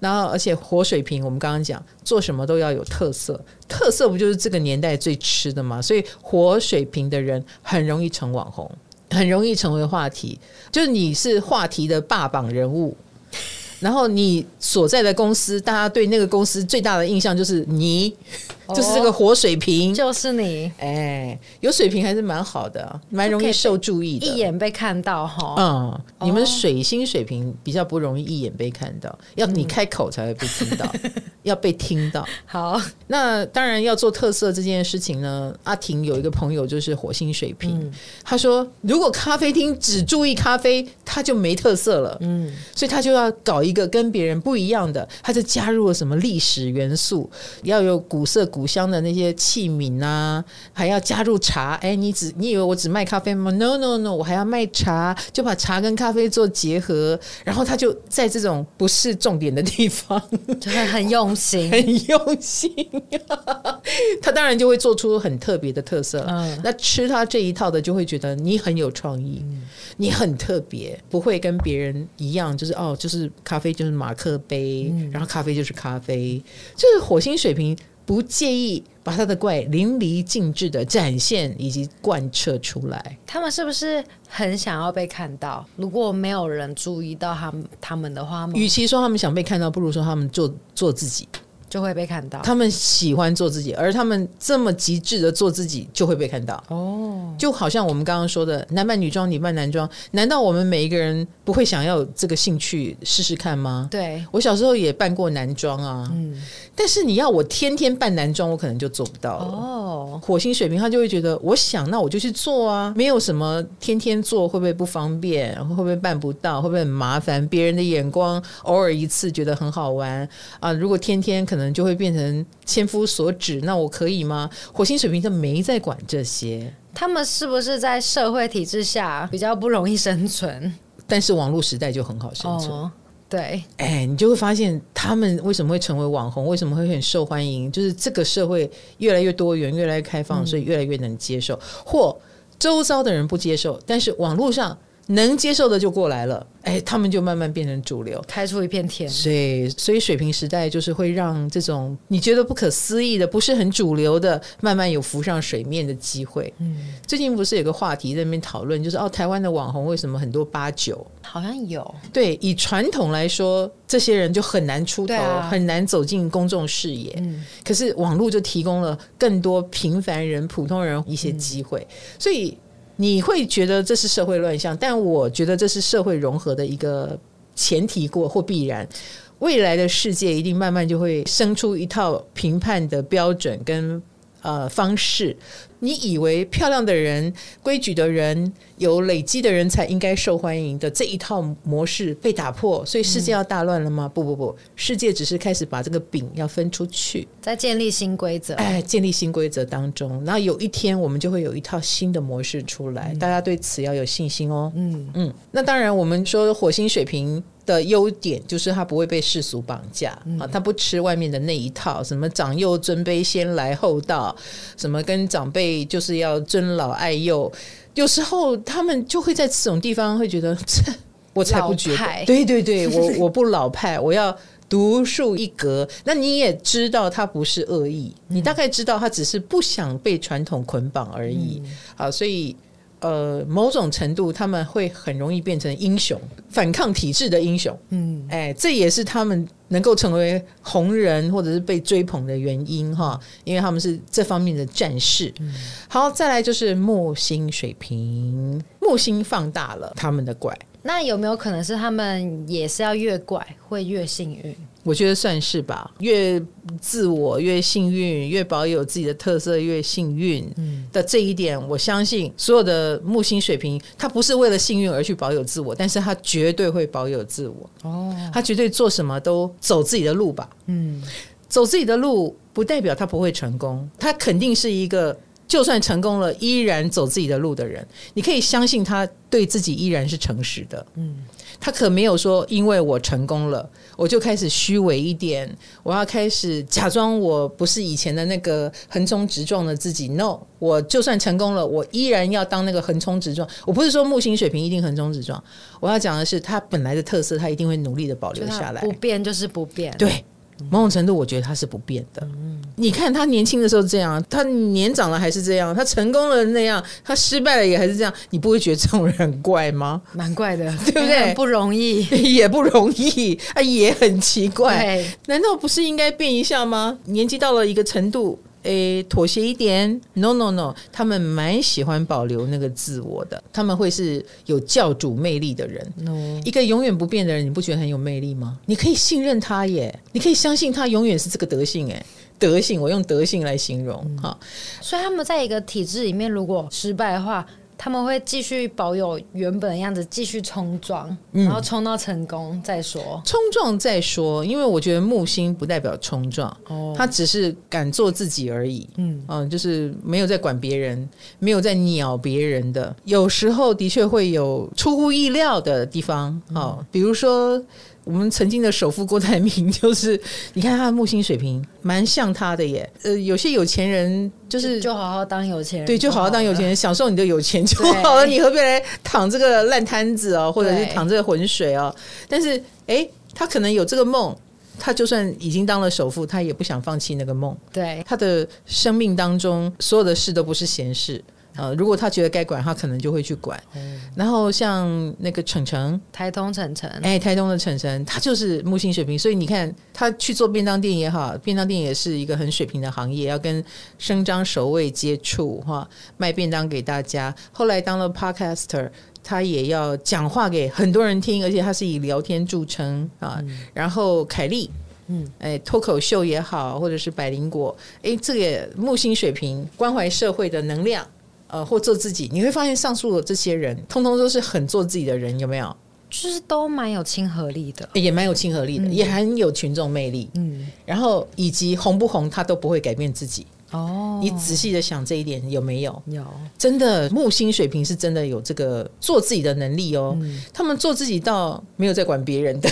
然后而且活水瓶，我们刚刚讲做什么都要有特色，特色不就是这个年代最吃的吗？所以活水瓶的人很容易成网红，很容易成为话题，就是你是话题的霸榜人物，然后你所在的公司，大家对那个公司最大的印象就是你。就是这个火水瓶，就是你。哎，有水瓶还是蛮好的，蛮容易受注意的，一眼被看到哈。嗯，你们水星水瓶比较不容易一眼被看到，要你开口才会被听到，要被听到。好，那当然要做特色这件事情呢。阿婷有一个朋友就是火星水瓶，他说如果咖啡厅只注意咖啡，他就没特色了。嗯，所以他就要搞一个跟别人不一样的，他就加入了什么历史元素，要有古色古香的那些器皿啊，还要加入茶。哎，你只你以为我只卖咖啡吗？No No No，我还要卖茶，就把茶跟咖啡做结合。然后他就在这种不是重点的地方，很用心，很用心。他当然就会做出很特别的特色。嗯，那吃他这一套的就会觉得你很有创意，嗯、你很特别，不会跟别人一样，就是哦，就是咖啡就是马克杯，嗯、然后咖啡就是咖啡，就是火星水瓶不介意把他的怪淋漓尽致的展现以及贯彻出来。他们是不是很想要被看到？如果没有人注意到他们，他们的话，与其说他们想被看到，不如说他们做做自己。就会被看到，他们喜欢做自己，而他们这么极致的做自己，就会被看到。哦，就好像我们刚刚说的，男扮女装，女扮男装，难道我们每一个人不会想要有这个兴趣试试看吗？对，我小时候也扮过男装啊，嗯，但是你要我天天扮男装，我可能就做不到了。哦，火星水平他就会觉得，我想那我就去做啊，没有什么天天做会不会不方便，会不会办不到，会不会很麻烦？别人的眼光，偶尔一次觉得很好玩啊，如果天天可能。可能就会变成千夫所指，那我可以吗？火星水瓶就没在管这些。他们是不是在社会体制下比较不容易生存？但是网络时代就很好生存。哦、对，哎，你就会发现他们为什么会成为网红，为什么会很受欢迎？就是这个社会越来越多元，越来越开放，嗯、所以越来越能接受。或周遭的人不接受，但是网络上。能接受的就过来了，哎，他们就慢慢变成主流，开出一片天。所以，所以水平时代就是会让这种你觉得不可思议的、不是很主流的，慢慢有浮上水面的机会。嗯，最近不是有个话题在那边讨论，就是哦，台湾的网红为什么很多八九？好像有。对，以传统来说，这些人就很难出头，啊、很难走进公众视野。嗯，可是网络就提供了更多平凡人、普通人一些机会，嗯、所以。你会觉得这是社会乱象，但我觉得这是社会融合的一个前提过或必然。未来的世界一定慢慢就会生出一套评判的标准跟。呃，方式，你以为漂亮的人、规矩的人、有累积的人才应该受欢迎的这一套模式被打破，所以世界要大乱了吗？嗯、不不不，世界只是开始把这个饼要分出去，在建立新规则。哎，建立新规则当中，然后有一天我们就会有一套新的模式出来，嗯、大家对此要有信心哦。嗯嗯，那当然，我们说火星水瓶。的优点就是他不会被世俗绑架、嗯、啊，他不吃外面的那一套，什么长幼尊卑、先来后到，什么跟长辈就是要尊老爱幼，有时候他们就会在这种地方会觉得，我才不觉得，对对对，我我不老派，我要独树一格。那你也知道他不是恶意，嗯、你大概知道他只是不想被传统捆绑而已、嗯、啊，所以。呃，某种程度他们会很容易变成英雄，反抗体制的英雄。嗯，哎，这也是他们能够成为红人或者是被追捧的原因哈，因为他们是这方面的战士。嗯、好，再来就是木星水平，木星放大了他们的怪，那有没有可能是他们也是要越怪会越幸运？我觉得算是吧，越自我越幸运，越保有自己的特色越幸运的这一点，我相信所有的木星水平，他不是为了幸运而去保有自我，但是他绝对会保有自我。哦，他绝对做什么都走自己的路吧。嗯，走自己的路不代表他不会成功，他肯定是一个就算成功了依然走自己的路的人。你可以相信他对自己依然是诚实的。嗯。他可没有说，因为我成功了，我就开始虚伪一点，我要开始假装我不是以前的那个横冲直撞的自己。No，我就算成功了，我依然要当那个横冲直撞。我不是说木星水平一定横冲直撞，我要讲的是他本来的特色，他一定会努力的保留下来。不变就是不变，对。某种程度，我觉得他是不变的。嗯、你看他年轻的时候这样，他年长了还是这样，他成功了那样，他失败了也还是这样。你不会觉得这种人很怪吗？蛮怪的，对不对？不容易，也不容易，啊，也很奇怪。难道不是应该变一下吗？年纪到了一个程度。诶妥协一点？No No No，他们蛮喜欢保留那个自我的，他们会是有教主魅力的人。No. 一个永远不变的人，你不觉得很有魅力吗？你可以信任他耶，你可以相信他永远是这个德性诶。德性，我用德性来形容哈。嗯、所以他们在一个体制里面，如果失败的话，他们会继续保有原本的样子，继续冲撞，然后冲到成功再说。嗯、冲撞再说，因为我觉得木星不代表冲撞，哦，他只是敢做自己而已。嗯嗯、呃，就是没有在管别人，没有在鸟别人的。有时候的确会有出乎意料的地方，哦，嗯、比如说。我们曾经的首富郭台铭，就是你看他的木星水平，蛮像他的耶。呃，有些有钱人就是就好好当有钱人，对，就好好当有钱人，享受你的有钱就好了。你何必来淌这个烂摊子哦，或者是淌这个浑水哦？但是，哎，他可能有这个梦，他就算已经当了首富，他也不想放弃那个梦。对，他的生命当中所有的事都不是闲事。呃，如果他觉得该管，他可能就会去管。嗯、然后像那个程程，台东程程，哎，台东的程程，他就是木星水平，所以你看他去做便当店也好，便当店也是一个很水平的行业，要跟生张熟味接触哈，卖便当给大家。后来当了 Podcaster，他也要讲话给很多人听，而且他是以聊天著称啊。嗯、然后凯莉，嗯，哎，脱口秀也好，或者是百灵果，哎，这个木星水平关怀社会的能量。呃，或做自己，你会发现上述的这些人，通通都是很做自己的人，有没有？就是都蛮有亲和力的，也蛮有亲和力的，嗯、也很有群众魅力。嗯，然后以及红不红，他都不会改变自己。哦，你仔细的想这一点有没有？有，真的木星水平是真的有这个做自己的能力哦。嗯、他们做自己到没有在管别人的，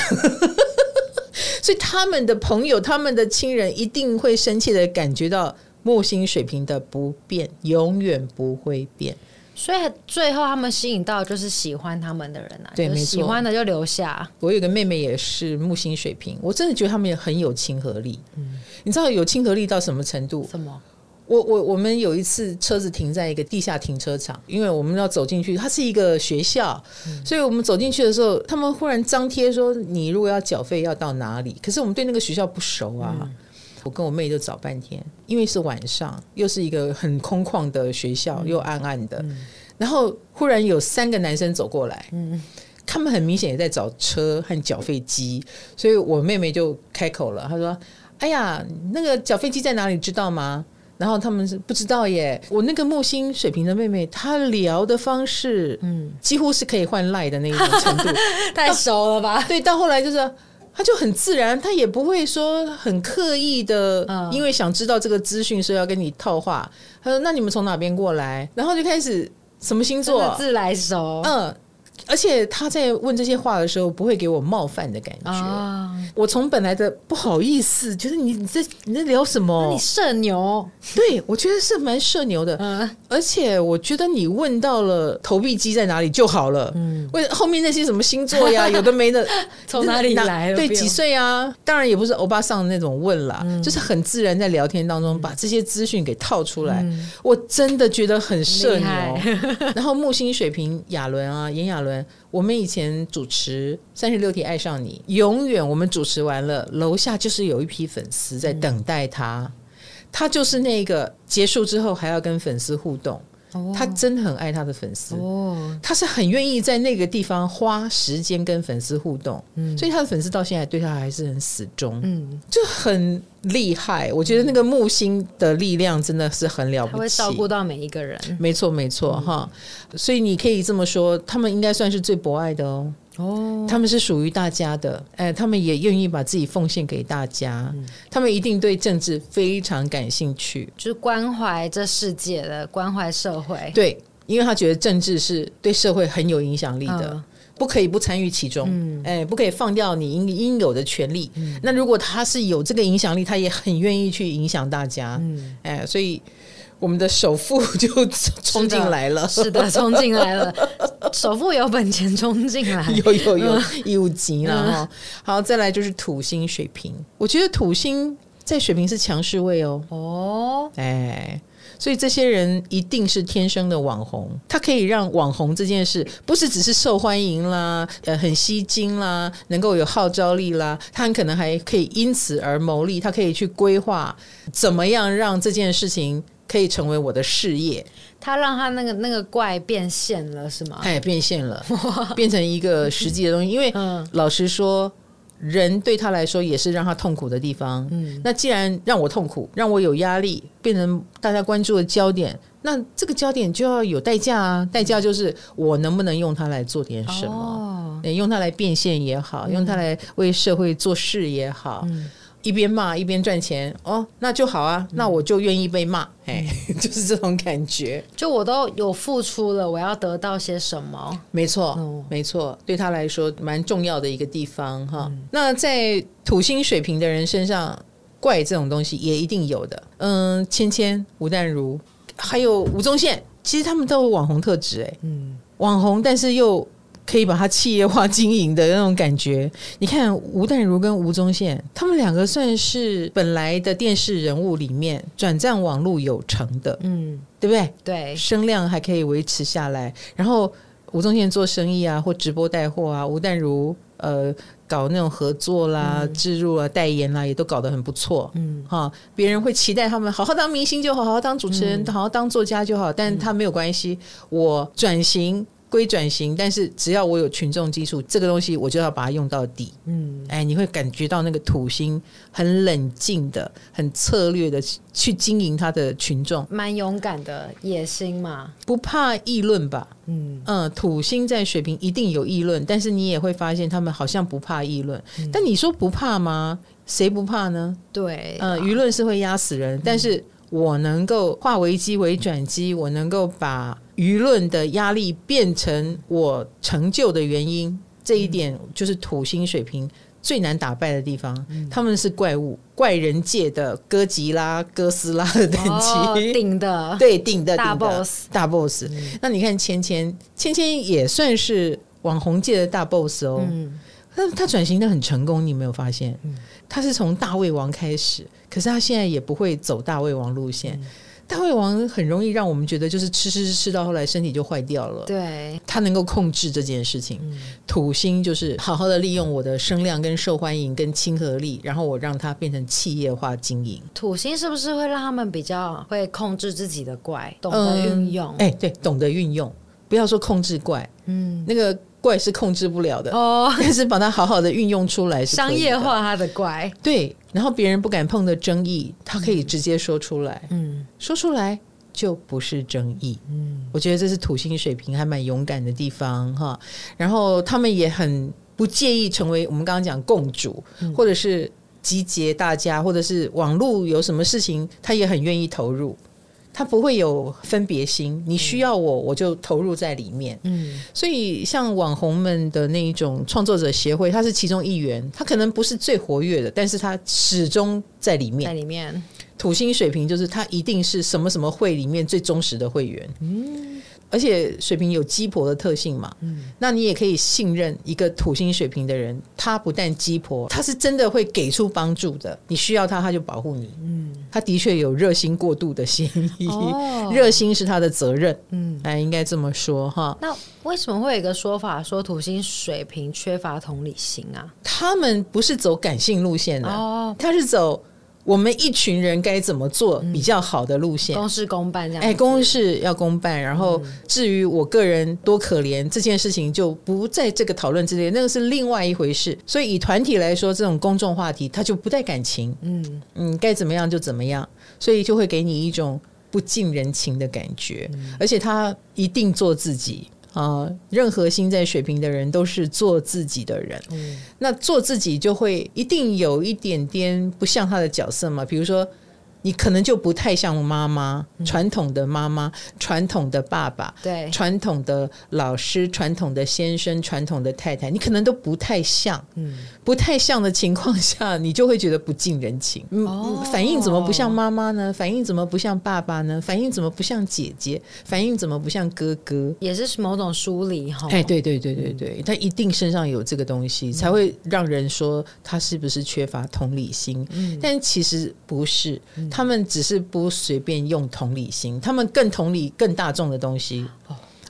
所以他们的朋友、他们的亲人一定会深切的感觉到。木星水平的不变，永远不会变。所以最后他们吸引到就是喜欢他们的人啊，对，喜欢的就留下。我有个妹妹也是木星水平，我真的觉得他们也很有亲和力。嗯，你知道有亲和力到什么程度？什么？我我我们有一次车子停在一个地下停车场，因为我们要走进去，它是一个学校，嗯，所以我们走进去的时候，他们忽然张贴说：“你如果要缴费，要到哪里？”可是我们对那个学校不熟啊。嗯我跟我妹就找半天，因为是晚上，又是一个很空旷的学校，又暗暗的。嗯、然后忽然有三个男生走过来，嗯、他们很明显也在找车和缴费机，所以我妹妹就开口了，她说：“哎呀，那个缴费机在哪里？知道吗？”然后他们是不知道耶。我那个木星水瓶的妹妹，她聊的方式，嗯，几乎是可以换赖的那一种程度，太熟了吧？对，到后来就是。他就很自然，他也不会说很刻意的，因为想知道这个资讯，所以要跟你套话。他说：“那你们从哪边过来？”然后就开始什么星座，自来熟。嗯。而且他在问这些话的时候，不会给我冒犯的感觉。哦、我从本来的不好意思，觉得你你在你在聊什么？你社牛？对，我觉得是蛮社牛的。嗯，而且我觉得你问到了投币机在哪里就好了。嗯，为后面那些什么星座呀，有的没的，从哪里来？对，几岁啊？当然也不是欧巴桑的那种问啦，嗯、就是很自然在聊天当中把这些资讯给套出来。嗯、我真的觉得很社牛。然后木星水瓶亚伦啊，炎亚我们以前主持《三十六题爱上你》，永远我们主持完了，楼下就是有一批粉丝在等待他，他就是那个结束之后还要跟粉丝互动。他真的很爱他的粉丝，他是很愿意在那个地方花时间跟粉丝互动，所以他的粉丝到现在对他还是很死忠，嗯，就很厉害。我觉得那个木星的力量真的是很了不起，他会照顾到每一个人，没错没错哈。所以你可以这么说，他们应该算是最博爱的哦。哦，他们是属于大家的，哎，他们也愿意把自己奉献给大家，嗯、他们一定对政治非常感兴趣，就是关怀这世界的，关怀社会。对，因为他觉得政治是对社会很有影响力的，嗯、不可以不参与其中，嗯、哎，不可以放掉你应应有的权利。嗯、那如果他是有这个影响力，他也很愿意去影响大家，嗯，哎，所以。我们的首富就冲进来了，是的，冲进来了。首富有本钱冲进来，有有有义务级了哈。好，再来就是土星水瓶，我觉得土星在水瓶是强势位哦。哦，哎，所以这些人一定是天生的网红，他可以让网红这件事不是只是受欢迎啦，呃，很吸睛啦，能够有号召力啦，他很可能还可以因此而牟利，他可以去规划怎么样让这件事情可以成为我的事业。他让他那个那个怪变现了，是吗？哎，变现了，变成一个实际的东西。因为老实说。人对他来说也是让他痛苦的地方。嗯，那既然让我痛苦，让我有压力，变成大家关注的焦点，那这个焦点就要有代价啊！代价就是我能不能用它来做点什么？哦，用它来变现也好，用它来为社会做事也好。嗯。一边骂一边赚钱哦，那就好啊，那我就愿意被骂，哎、嗯，就是这种感觉。就我都有付出了，我要得到些什么？没错，嗯、没错，对他来说蛮重要的一个地方哈。嗯、那在土星水平的人身上，怪这种东西也一定有的。嗯，芊芊、吴淡如，还有吴宗宪，其实他们都有网红特质，哎，嗯，网红，但是又。可以把它企业化经营的那种感觉，你看吴淡如跟吴宗宪，他们两个算是本来的电视人物里面转战网络有成的，嗯，对不对？对，声量还可以维持下来。然后吴宗宪做生意啊，或直播带货啊，吴淡如呃搞那种合作啦、嗯、置入啊、代言啦，也都搞得很不错，嗯，哈，别人会期待他们好好当明星就好，好好当主持人，嗯、好好当作家就好，但他没有关系，我转型。归转型，但是只要我有群众基础，这个东西我就要把它用到底。嗯，哎，你会感觉到那个土星很冷静的、很策略的去经营他的群众，蛮勇敢的野心嘛，不怕议论吧？嗯嗯，土星在水平一定有议论，但是你也会发现他们好像不怕议论。嗯，但你说不怕吗？谁不怕呢？对，嗯，舆论是会压死人，但是我能够化危机为转机，我能够把。舆论的压力变成我成就的原因，这一点就是土星水平最难打败的地方。嗯、他们是怪物，怪人界的哥吉拉、哥斯拉的等级，哦、顶的，对，顶的大 boss，大 boss。嗯、那你看芊芊，芊芊也算是网红界的大 boss 哦。嗯，他他转型的很成功，你有没有发现？嗯、他是从大胃王开始，可是他现在也不会走大胃王路线。嗯大胃王很容易让我们觉得，就是吃吃吃吃到后来身体就坏掉了。对，他能够控制这件事情。嗯、土星就是好好的利用我的声量跟受欢迎跟亲和力，然后我让它变成企业化经营。土星是不是会让他们比较会控制自己的怪，懂得运用？哎、嗯欸，对，懂得运用。不要说控制怪，嗯，那个。怪是控制不了的哦，但是把它好好的运用出来是，商业化它的怪，对，然后别人不敢碰的争议，他可以直接说出来，嗯，说出来就不是争议，嗯，我觉得这是土星水平还蛮勇敢的地方哈，然后他们也很不介意成为我们刚刚讲共主，或者是集结大家，或者是网络有什么事情，他也很愿意投入。他不会有分别心，你需要我，我就投入在里面。嗯，所以像网红们的那一种创作者协会，他是其中一员，他可能不是最活跃的，但是他始终在里面。在里面，土星水平就是他一定是什么什么会里面最忠实的会员。嗯。而且水瓶有鸡婆的特性嘛，嗯，那你也可以信任一个土星水瓶的人，他不但鸡婆，他是真的会给出帮助的。你需要他，他就保护你。嗯，他的确有热心过度的嫌疑，哦、热心是他的责任。嗯，哎，应该这么说哈。那为什么会有一个说法说土星水瓶缺乏同理心啊？他们不是走感性路线的哦，他是走。我们一群人该怎么做比较好的路线？公事公办这样。哎，公事要公办。然后至于我个人多可怜，这件事情就不在这个讨论之列，那个是另外一回事。所以以团体来说，这种公众话题，它就不带感情。嗯嗯，该怎么样就怎么样，所以就会给你一种不近人情的感觉。而且他一定做自己。啊，任何心在水平的人都是做自己的人。嗯，那做自己就会一定有一点点不像他的角色嘛，比如说。你可能就不太像妈妈，传统的妈妈，传统的爸爸，对，传统的老师，传统的先生，传统的太太，你可能都不太像，嗯，不太像的情况下，你就会觉得不近人情，嗯，哦，反应怎么不像妈妈呢？反应怎么不像爸爸呢？反应怎么不像姐姐？反应怎么不像哥哥？也是某种疏离哈。哎，对对对对对，他一定身上有这个东西，才会让人说他是不是缺乏同理心？嗯，但其实不是。他们只是不随便用同理心，他们更同理更大众的东西。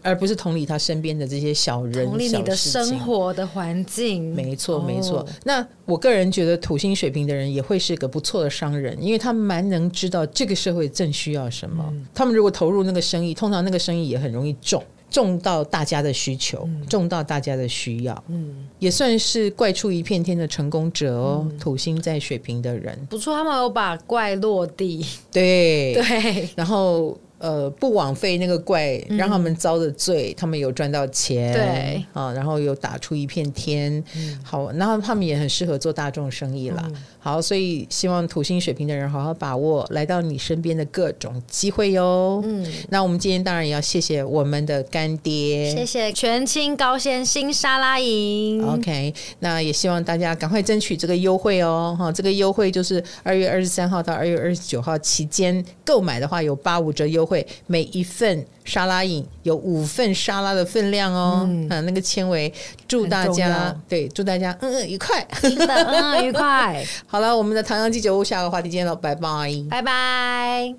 而不是同理他身边的这些小人，同理你的生活的环境。没错，没错。哦、那我个人觉得土星水平的人也会是个不错的商人，因为他们蛮能知道这个社会正需要什么。嗯、他们如果投入那个生意，通常那个生意也很容易中，中到大家的需求，嗯、中到大家的需要。嗯，也算是怪出一片天的成功者哦。嗯、土星在水瓶的人不错，他们有把怪落地。对 对，然后。呃，不枉费那个怪让他们遭的罪，嗯、他们有赚到钱，对啊，然后有打出一片天，嗯、好，然后他们也很适合做大众生意啦。嗯、好，所以希望土星水平的人好好把握来到你身边的各种机会哟。嗯，那我们今天当然也要谢谢我们的干爹，谢谢全清高纤新沙拉营。OK，那也希望大家赶快争取这个优惠哦。哈，这个优惠就是二月二十三号到二月二十九号期间购买的话有八五折优惠。每一份沙拉饮有五份沙拉的分量哦，嗯，啊、那个纤维，祝大家对，祝大家嗯嗯愉快，嗯嗯愉快。好了，我们的唐扬鸡酒屋下个话题见了，拜拜，拜拜。